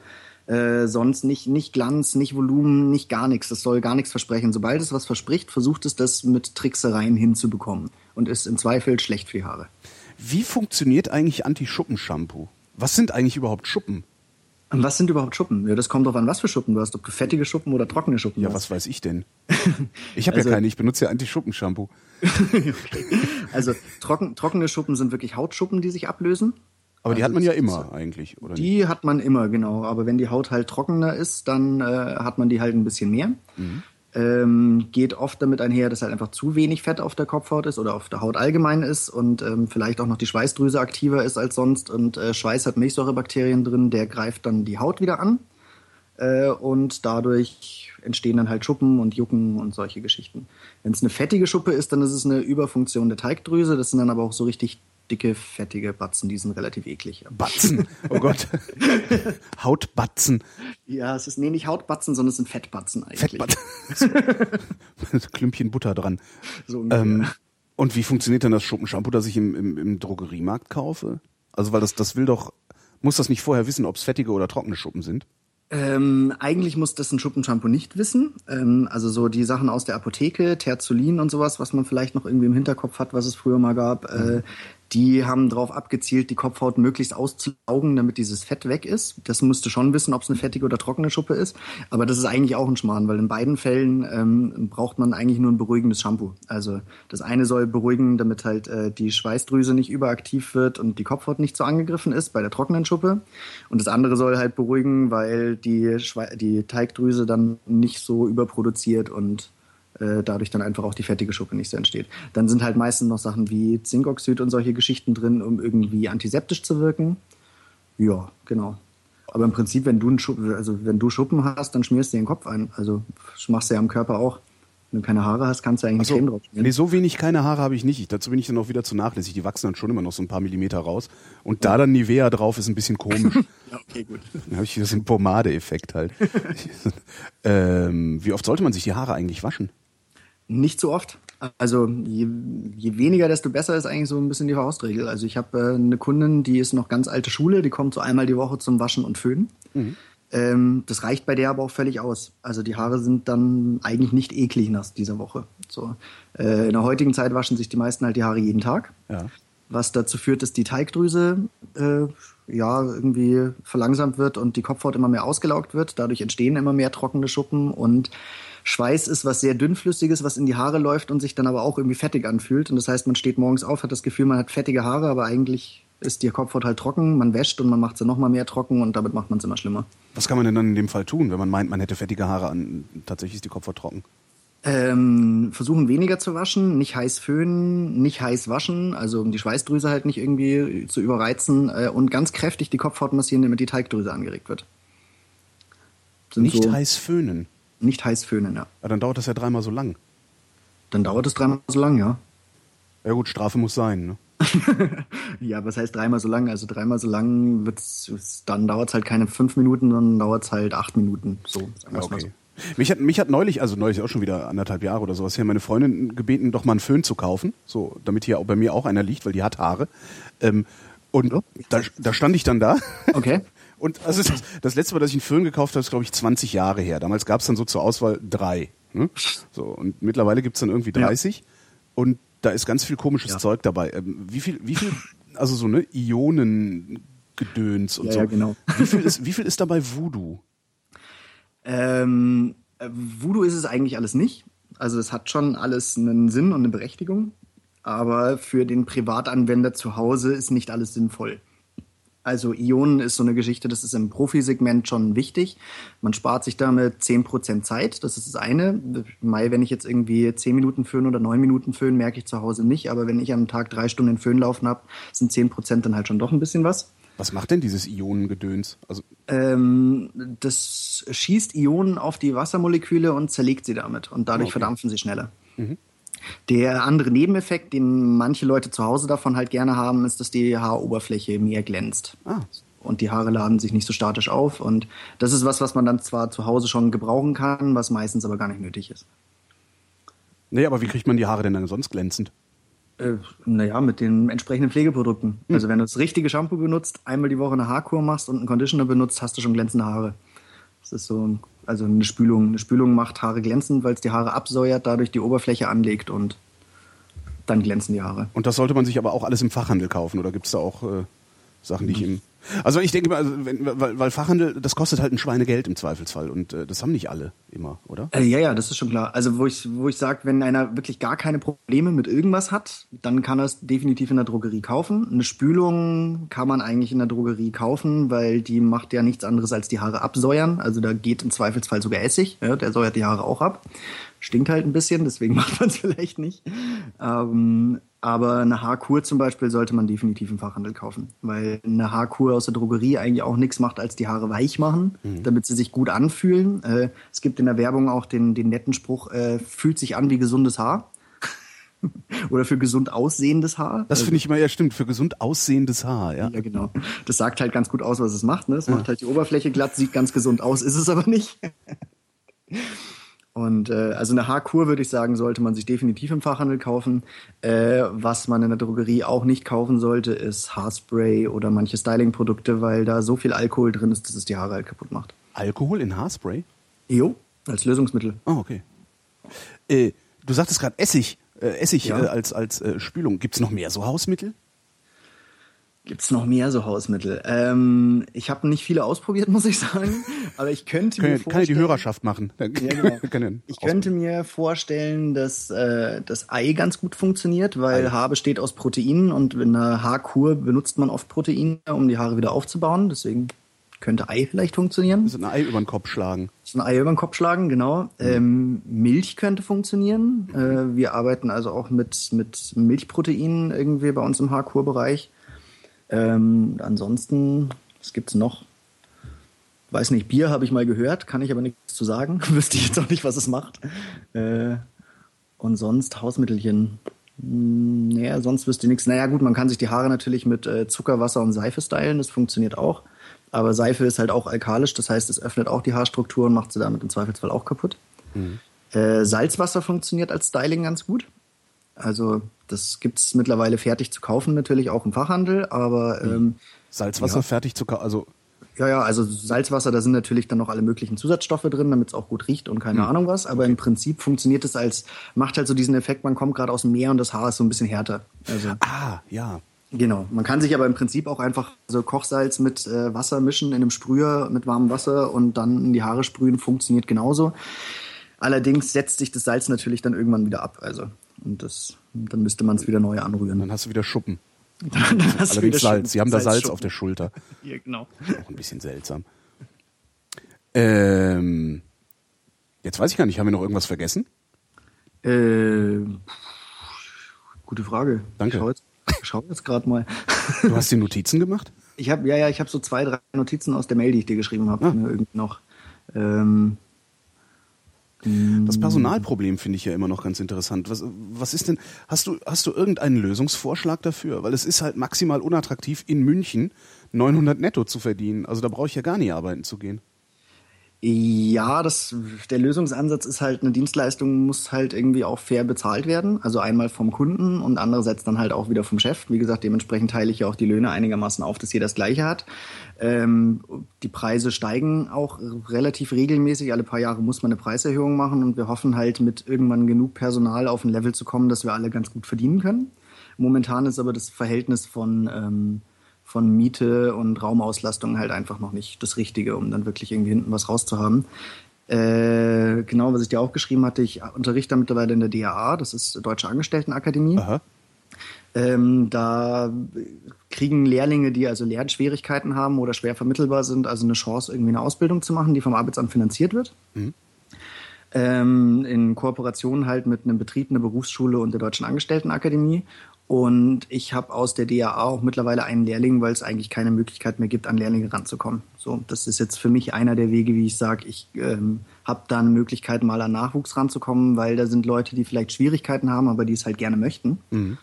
äh, sonst nicht, nicht Glanz, nicht Volumen, nicht gar nichts. Das soll gar nichts versprechen. Sobald es was verspricht, versucht es das mit Tricksereien hinzubekommen und ist im Zweifel schlecht für die Haare. Wie funktioniert eigentlich Anti-Schuppen-Shampoo? Was sind eigentlich überhaupt Schuppen? Was sind überhaupt Schuppen? Ja, das kommt drauf an, was für Schuppen du hast. Ob du fettige Schuppen oder trockene Schuppen ja, hast. Ja, was weiß ich denn? Ich habe also, ja keine, ich benutze ja Anti-Schuppen-Shampoo. also trocken, trockene Schuppen sind wirklich Hautschuppen, die sich ablösen. Aber die also hat man ja immer eigentlich, oder? Die nicht? hat man immer, genau. Aber wenn die Haut halt trockener ist, dann äh, hat man die halt ein bisschen mehr. Mhm ähm, geht oft damit einher, dass halt einfach zu wenig Fett auf der Kopfhaut ist oder auf der Haut allgemein ist und ähm, vielleicht auch noch die Schweißdrüse aktiver ist als sonst. Und äh, Schweiß hat Milchsäurebakterien drin, der greift dann die Haut wieder an. Äh, und dadurch entstehen dann halt Schuppen und Jucken und solche Geschichten. Wenn es eine fettige Schuppe ist, dann ist es eine Überfunktion der Teigdrüse. Das sind dann aber auch so richtig dicke, fettige Batzen, die sind relativ eklig. Batzen? Oh Gott. Hautbatzen. Ja, es ist, nee, nicht Hautbatzen, sondern es sind Fettbatzen eigentlich. Fettbatzen. Klümpchen Butter dran. So ähm, und wie funktioniert denn das Schuppenshampoo, das ich im, im, im Drogeriemarkt kaufe? Also, weil das, das will doch, muss das nicht vorher wissen, ob es fettige oder trockene Schuppen sind? Ähm, eigentlich muss das ein Schuppenshampoo nicht wissen. Ähm, also so die Sachen aus der Apotheke, Terzolin und sowas, was man vielleicht noch irgendwie im Hinterkopf hat, was es früher mal gab, äh, mhm. äh, die haben darauf abgezielt, die Kopfhaut möglichst auszulaugen, damit dieses Fett weg ist. Das musst du schon wissen, ob es eine fettige oder trockene Schuppe ist. Aber das ist eigentlich auch ein Schmarrn, weil in beiden Fällen ähm, braucht man eigentlich nur ein beruhigendes Shampoo. Also das eine soll beruhigen, damit halt äh, die Schweißdrüse nicht überaktiv wird und die Kopfhaut nicht so angegriffen ist bei der trockenen Schuppe. Und das andere soll halt beruhigen, weil die, Schwe die Teigdrüse dann nicht so überproduziert und äh, dadurch dann einfach auch die fettige Schuppe nicht so entsteht. Dann sind halt meistens noch Sachen wie Zinkoxid und solche Geschichten drin, um irgendwie antiseptisch zu wirken. Ja, genau. Aber im Prinzip, wenn du, einen Schuppen, also wenn du Schuppen hast, dann schmierst du den Kopf ein. Also machst du ja am Körper auch. Wenn du keine Haare hast, kannst du eigentlich so, Creme drauf schmieren. Nee, so wenig keine Haare habe ich nicht. Dazu bin ich dann auch wieder zu nachlässig. Die wachsen dann schon immer noch so ein paar Millimeter raus. Und ja. da dann Nivea drauf ist ein bisschen komisch. ja, okay, gut. Dann habe ich wieder so einen Pomade-Effekt halt. ähm, wie oft sollte man sich die Haare eigentlich waschen? Nicht so oft. Also je, je, weniger, desto besser ist eigentlich so ein bisschen die Faustregel. Also ich habe äh, eine Kundin, die ist noch ganz alte Schule, die kommt so einmal die Woche zum Waschen und Föhnen. Mhm. Ähm, das reicht bei der aber auch völlig aus. Also die Haare sind dann eigentlich nicht eklig nach dieser Woche. So, äh, in der heutigen Zeit waschen sich die meisten halt die Haare jeden Tag. Ja. Was dazu führt, dass die Teigdrüse äh, ja irgendwie verlangsamt wird und die Kopfhaut immer mehr ausgelaugt wird. Dadurch entstehen immer mehr trockene Schuppen und Schweiß ist was sehr dünnflüssiges, was in die Haare läuft und sich dann aber auch irgendwie fettig anfühlt. Und das heißt, man steht morgens auf, hat das Gefühl, man hat fettige Haare, aber eigentlich ist die Kopfhaut halt trocken, man wäscht und man macht sie nochmal mehr trocken und damit macht man es immer schlimmer. Was kann man denn dann in dem Fall tun, wenn man meint, man hätte fettige Haare an, tatsächlich ist die Kopfhaut trocken? Ähm, versuchen weniger zu waschen, nicht heiß föhnen, nicht heiß waschen, also um die Schweißdrüse halt nicht irgendwie zu überreizen äh, und ganz kräftig die Kopfhaut massieren, damit die Teigdrüse angeregt wird. Sind nicht so heiß föhnen? Nicht heiß föhnen, ja. ja. Dann dauert das ja dreimal so lang. Dann dauert es dreimal so lang, ja. Ja gut, Strafe muss sein, ne? ja, was heißt dreimal so lang? Also dreimal so lang wird's, dann dauert es halt keine fünf Minuten, dann dauert es halt acht Minuten. So, ja, okay. So. Mich hat, mich hat neulich, also neulich auch schon wieder anderthalb Jahre oder sowas, hier meine Freundin gebeten, doch mal einen Föhn zu kaufen, so, damit hier auch bei mir auch einer liegt, weil die hat Haare. Ähm, und da, da stand ich dann da. Okay. Und also das, das letzte Mal, dass ich einen Föhn gekauft habe, ist, glaube ich, 20 Jahre her. Damals gab es dann so zur Auswahl drei. Ne? So, und mittlerweile gibt's dann irgendwie 30. Ja. Und da ist ganz viel komisches ja. Zeug dabei. Ähm, wie viel, wie viel, also so ne Ionengedöns und ja, so. Ja, genau. Wie viel ist, wie viel ist dabei Voodoo? Ähm, Voodoo ist es eigentlich alles nicht. Also es hat schon alles einen Sinn und eine Berechtigung, aber für den Privatanwender zu Hause ist nicht alles sinnvoll. Also Ionen ist so eine Geschichte, das ist im Profisegment schon wichtig. Man spart sich damit 10% Zeit, das ist das eine. Mai, wenn ich jetzt irgendwie 10 Minuten föhn oder 9 Minuten föhn, merke ich zu Hause nicht. Aber wenn ich am Tag drei Stunden Föhn laufen habe, sind 10% dann halt schon doch ein bisschen was. Was macht denn dieses Ionengedöns? Also ähm, das schießt Ionen auf die Wassermoleküle und zerlegt sie damit. Und dadurch okay. verdampfen sie schneller. Mhm. Der andere Nebeneffekt, den manche Leute zu Hause davon halt gerne haben, ist, dass die Haaroberfläche mehr glänzt. Ah. Und die Haare laden sich nicht so statisch auf. Und das ist was, was man dann zwar zu Hause schon gebrauchen kann, was meistens aber gar nicht nötig ist. Nee, aber wie kriegt man die Haare denn dann sonst glänzend? Äh, naja, mit den entsprechenden Pflegeprodukten. Hm. Also wenn du das richtige Shampoo benutzt, einmal die Woche eine Haarkur machst und einen Conditioner benutzt, hast du schon glänzende Haare. Das ist so ein also eine Spülung. Eine Spülung macht Haare glänzend, weil es die Haare absäuert, dadurch die Oberfläche anlegt und dann glänzen die Haare. Und das sollte man sich aber auch alles im Fachhandel kaufen oder gibt es da auch äh, Sachen, die ich im also ich denke mal, also wenn, weil, weil Fachhandel, das kostet halt ein Schweinegeld im Zweifelsfall und äh, das haben nicht alle immer, oder? Äh, ja, ja, das ist schon klar. Also wo ich, wo ich sage, wenn einer wirklich gar keine Probleme mit irgendwas hat, dann kann er es definitiv in der Drogerie kaufen. Eine Spülung kann man eigentlich in der Drogerie kaufen, weil die macht ja nichts anderes als die Haare absäuern. Also da geht im Zweifelsfall sogar Essig, ja, der säuert die Haare auch ab. Stinkt halt ein bisschen, deswegen macht man es vielleicht nicht. Ähm, aber eine Haarkur zum Beispiel sollte man definitiv im Fachhandel kaufen, weil eine Haarkur aus der Drogerie eigentlich auch nichts macht, als die Haare weich machen, mhm. damit sie sich gut anfühlen. Äh, es gibt in der Werbung auch den, den netten Spruch, äh, fühlt sich an wie gesundes Haar. Oder für gesund aussehendes Haar. Das finde ich immer, ja stimmt, für gesund aussehendes Haar, ja. Ja, genau. Das sagt halt ganz gut aus, was es macht. Ne? Es ja. macht halt die Oberfläche glatt, sieht ganz gesund aus, ist es aber nicht. Und äh, also eine Haarkur würde ich sagen, sollte man sich definitiv im Fachhandel kaufen. Äh, was man in der Drogerie auch nicht kaufen sollte, ist Haarspray oder manche Stylingprodukte, weil da so viel Alkohol drin ist, dass es die Haare halt kaputt macht. Alkohol in Haarspray? Jo, als Lösungsmittel. Oh, okay. Äh, du sagtest gerade Essig, äh, Essig ja. äh, als, als äh, Spülung. Gibt es noch mehr so Hausmittel? Gibt's noch mehr so Hausmittel? Ähm, ich habe nicht viele ausprobiert, muss ich sagen. Aber ich könnte mir vorstellen, kann ja die Hörerschaft machen. Ja, genau. ich könnte mir vorstellen, dass äh, das Ei ganz gut funktioniert, weil Ei. Haar besteht aus Proteinen und in einer Haarkur benutzt man oft Proteine, um die Haare wieder aufzubauen. Deswegen könnte Ei vielleicht funktionieren. So ein Ei über den Kopf schlagen. So ein Ei über den Kopf schlagen, genau. Mhm. Ähm, Milch könnte funktionieren. Äh, wir arbeiten also auch mit, mit Milchproteinen irgendwie bei uns im Haarkurbereich. Ähm, ansonsten, was gibt's noch? Weiß nicht, Bier habe ich mal gehört, kann ich aber nichts zu sagen. Wüsste ich jetzt auch nicht, was es macht. Äh, und sonst Hausmittelchen. Hm, naja, sonst wüsste ich nichts. Naja, gut, man kann sich die Haare natürlich mit äh, Zucker, Wasser und Seife stylen, das funktioniert auch. Aber Seife ist halt auch alkalisch, das heißt, es öffnet auch die Haarstruktur und macht sie damit im Zweifelsfall auch kaputt. Mhm. Äh, Salzwasser funktioniert als Styling ganz gut. Also das gibt es mittlerweile fertig zu kaufen, natürlich auch im Fachhandel, aber hm. ähm, Salzwasser ja. fertig zu kaufen, also ja, ja, also Salzwasser, da sind natürlich dann noch alle möglichen Zusatzstoffe drin, damit es auch gut riecht und keine mhm. Ahnung was. Aber okay. im Prinzip funktioniert es als, macht halt so diesen Effekt, man kommt gerade aus dem Meer und das Haar ist so ein bisschen härter. Also, ah, ja. Genau. Man kann sich aber im Prinzip auch einfach so Kochsalz mit äh, Wasser mischen in einem Sprüher mit warmem Wasser und dann in die Haare sprühen, funktioniert genauso. Allerdings setzt sich das Salz natürlich dann irgendwann wieder ab. Also und das, dann müsste man es wieder neu anrühren. Dann hast du wieder Schuppen. dann hast Allerdings Salz. Sie haben da Salz auf der Schulter. Ja, genau. Auch ein bisschen seltsam. Ähm, jetzt weiß ich gar nicht, haben wir noch irgendwas vergessen? Äh, gute Frage. Danke. Ich schau jetzt, schau jetzt gerade mal. Du hast die Notizen gemacht? Ich habe ja, ja, ich habe so zwei, drei Notizen aus der Mail, die ich dir geschrieben habe, ah. irgendwie noch. Ähm, das Personalproblem finde ich ja immer noch ganz interessant. Was, was ist denn, hast du, hast du irgendeinen Lösungsvorschlag dafür? Weil es ist halt maximal unattraktiv, in München 900 netto zu verdienen. Also da brauche ich ja gar nicht arbeiten zu gehen. Ja, das, der Lösungsansatz ist halt, eine Dienstleistung muss halt irgendwie auch fair bezahlt werden. Also einmal vom Kunden und andererseits dann halt auch wieder vom Chef. Wie gesagt, dementsprechend teile ich ja auch die Löhne einigermaßen auf, dass jeder das Gleiche hat. Ähm, die Preise steigen auch relativ regelmäßig. Alle paar Jahre muss man eine Preiserhöhung machen und wir hoffen halt mit irgendwann genug Personal auf ein Level zu kommen, dass wir alle ganz gut verdienen können. Momentan ist aber das Verhältnis von ähm, von Miete und Raumauslastung halt einfach noch nicht das Richtige, um dann wirklich irgendwie hinten was rauszuhaben. Äh, genau, was ich dir auch geschrieben hatte, ich unterrichte mittlerweile in der DAA, das ist Deutsche Angestelltenakademie. Aha. Ähm, da kriegen Lehrlinge, die also Lernschwierigkeiten haben oder schwer vermittelbar sind, also eine Chance, irgendwie eine Ausbildung zu machen, die vom Arbeitsamt finanziert wird. Mhm. Ähm, in Kooperation halt mit einem Betrieb, einer Berufsschule und der Deutschen Angestelltenakademie. Und ich habe aus der DAA auch mittlerweile einen Lehrling, weil es eigentlich keine Möglichkeit mehr gibt, an Lehrlinge ranzukommen. So, das ist jetzt für mich einer der Wege, wie ich sage, ich ähm, habe da eine Möglichkeit, mal an Nachwuchs ranzukommen, weil da sind Leute, die vielleicht Schwierigkeiten haben, aber die es halt gerne möchten. Mhm.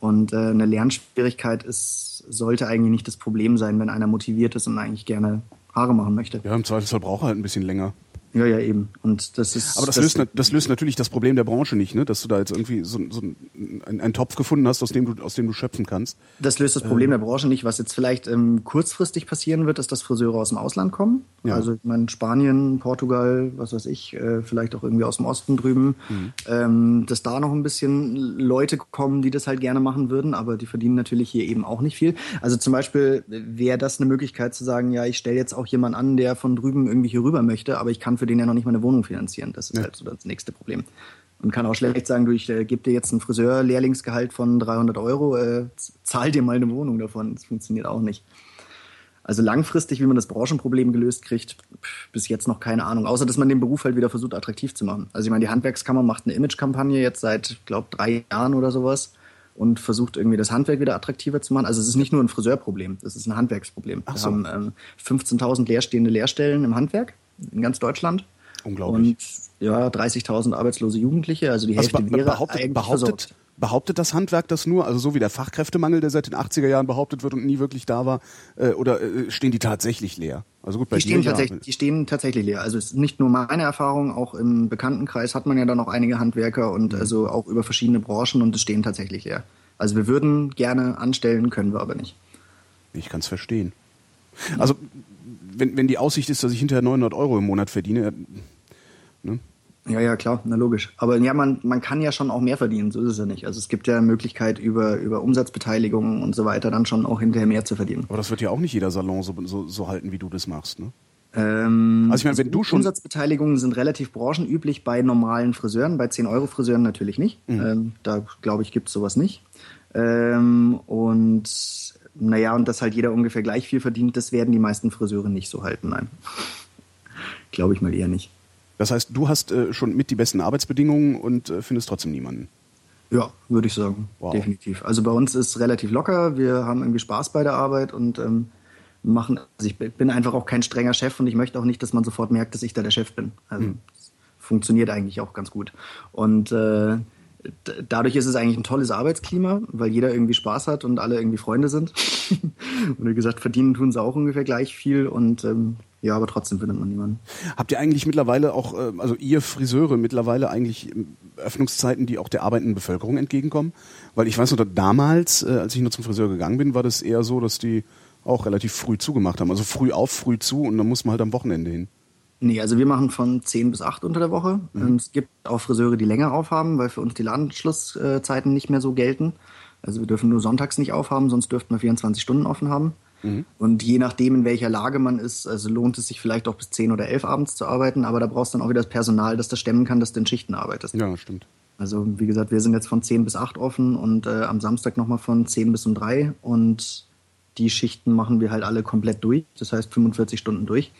Und äh, eine Lernschwierigkeit ist, sollte eigentlich nicht das Problem sein, wenn einer motiviert ist und eigentlich gerne Haare machen möchte. Ja, im Zweifelsfall braucht er halt ein bisschen länger. Ja, ja, eben. Und das ist. Aber das, das, löst, das löst natürlich das Problem der Branche nicht, ne? Dass du da jetzt irgendwie so, so einen, einen Topf gefunden hast, aus dem du, aus dem du schöpfen kannst. Das löst das Problem äh, der Branche nicht. Was jetzt vielleicht ähm, kurzfristig passieren wird, ist, dass Friseure aus dem Ausland kommen. Ja. Also ich meine Spanien, Portugal, was weiß ich, äh, vielleicht auch irgendwie aus dem Osten drüben. Mhm. Ähm, dass da noch ein bisschen Leute kommen, die das halt gerne machen würden, aber die verdienen natürlich hier eben auch nicht viel. Also zum Beispiel wäre das eine Möglichkeit zu sagen, ja, ich stelle jetzt auch jemanden an, der von drüben irgendwie hier rüber möchte, aber ich kann für für den ja noch nicht mal eine Wohnung finanzieren. Das ist ja. halt so das nächste Problem. Und kann auch schlecht sagen, du, ich äh, gebe dir jetzt ein Friseur-Lehrlingsgehalt von 300 Euro, äh, zahl dir mal eine Wohnung davon. Das funktioniert auch nicht. Also langfristig, wie man das Branchenproblem gelöst kriegt, bis jetzt noch keine Ahnung. Außer, dass man den Beruf halt wieder versucht, attraktiv zu machen. Also ich meine, die Handwerkskammer macht eine Image-Kampagne jetzt seit, glaube drei Jahren oder sowas und versucht irgendwie das Handwerk wieder attraktiver zu machen. Also es ist nicht nur ein Friseurproblem, es ist ein Handwerksproblem. So. Wir haben ähm, 15.000 leerstehende Lehrstellen im Handwerk in ganz Deutschland. Unglaublich. Und ja, 30.000 arbeitslose Jugendliche, also die Hälfte also wäre behauptet, behauptet, behauptet das Handwerk das nur, also so wie der Fachkräftemangel, der seit den 80er Jahren behauptet wird und nie wirklich da war, äh, oder äh, stehen die tatsächlich leer? Also gut, bei die stehen, tatsächlich, die stehen tatsächlich leer. Also es ist nicht nur meine Erfahrung, auch im Bekanntenkreis hat man ja dann noch einige Handwerker und mhm. also auch über verschiedene Branchen und es stehen tatsächlich leer. Also wir würden gerne anstellen, können wir aber nicht. Ich kann es verstehen. Also wenn, wenn die Aussicht ist, dass ich hinterher 900 Euro im Monat verdiene, ne? Ja, ja, klar, na logisch. Aber ja, man, man kann ja schon auch mehr verdienen, so ist es ja nicht. Also es gibt ja Möglichkeit, über, über Umsatzbeteiligung und so weiter dann schon auch hinterher mehr zu verdienen. Aber das wird ja auch nicht jeder Salon so, so, so halten, wie du das machst, ne? Ähm, also ich meine, wenn du schon Umsatzbeteiligungen sind relativ branchenüblich bei normalen Friseuren, bei 10 Euro Friseuren natürlich nicht. Mhm. Ähm, da glaube ich gibt es sowas nicht. Ähm, und naja, und dass halt jeder ungefähr gleich viel verdient, das werden die meisten Friseure nicht so halten, nein. Glaube ich mal eher nicht. Das heißt, du hast äh, schon mit die besten Arbeitsbedingungen und äh, findest trotzdem niemanden. Ja, würde ich sagen. Wow. Definitiv. Also bei uns ist relativ locker. Wir haben irgendwie Spaß bei der Arbeit und ähm, machen. Also ich bin einfach auch kein strenger Chef und ich möchte auch nicht, dass man sofort merkt, dass ich da der Chef bin. Also hm. funktioniert eigentlich auch ganz gut. Und äh, dadurch ist es eigentlich ein tolles Arbeitsklima, weil jeder irgendwie Spaß hat und alle irgendwie Freunde sind. und wie gesagt, verdienen tun sie auch ungefähr gleich viel und ähm, ja, aber trotzdem findet man niemanden. Habt ihr eigentlich mittlerweile auch, äh, also ihr Friseure mittlerweile eigentlich Öffnungszeiten, die auch der arbeitenden Bevölkerung entgegenkommen? Weil ich weiß noch, damals, äh, als ich nur zum Friseur gegangen bin, war das eher so, dass die auch relativ früh zugemacht haben. Also früh auf, früh zu und dann muss man halt am Wochenende hin. Nee, also wir machen von 10 bis 8 unter der Woche. Mhm. Ähm, es gibt auch Friseure, die länger aufhaben, weil für uns die Ladenschlusszeiten nicht mehr so gelten. Also wir dürfen nur sonntags nicht aufhaben, sonst dürften wir 24 Stunden offen haben. Mhm. Und je nachdem, in welcher Lage man ist, also lohnt es sich vielleicht auch bis 10 oder 11 abends zu arbeiten, aber da brauchst du dann auch wieder das Personal, das das stemmen kann, dass du in Schichten arbeitest. Ja, stimmt. Also wie gesagt, wir sind jetzt von 10 bis 8 offen und äh, am Samstag nochmal von 10 bis um 3 und die Schichten machen wir halt alle komplett durch, das heißt 45 Stunden durch.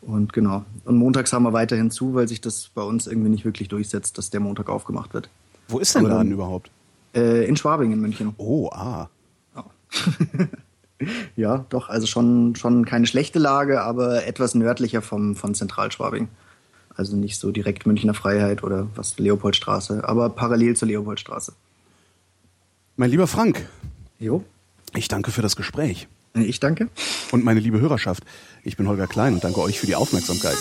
Und genau. Und montags haben wir weiterhin zu, weil sich das bei uns irgendwie nicht wirklich durchsetzt, dass der Montag aufgemacht wird. Wo ist denn der Laden überhaupt? Äh, in Schwabing in München. Oh, ah. Oh. ja, doch, also schon, schon keine schlechte Lage, aber etwas nördlicher vom, von Zentralschwabing. Also nicht so direkt Münchner Freiheit oder was Leopoldstraße, aber parallel zur Leopoldstraße. Mein lieber Frank. Jo. Ich danke für das Gespräch. Ich danke. Und meine liebe Hörerschaft, ich bin Holger Klein und danke euch für die Aufmerksamkeit.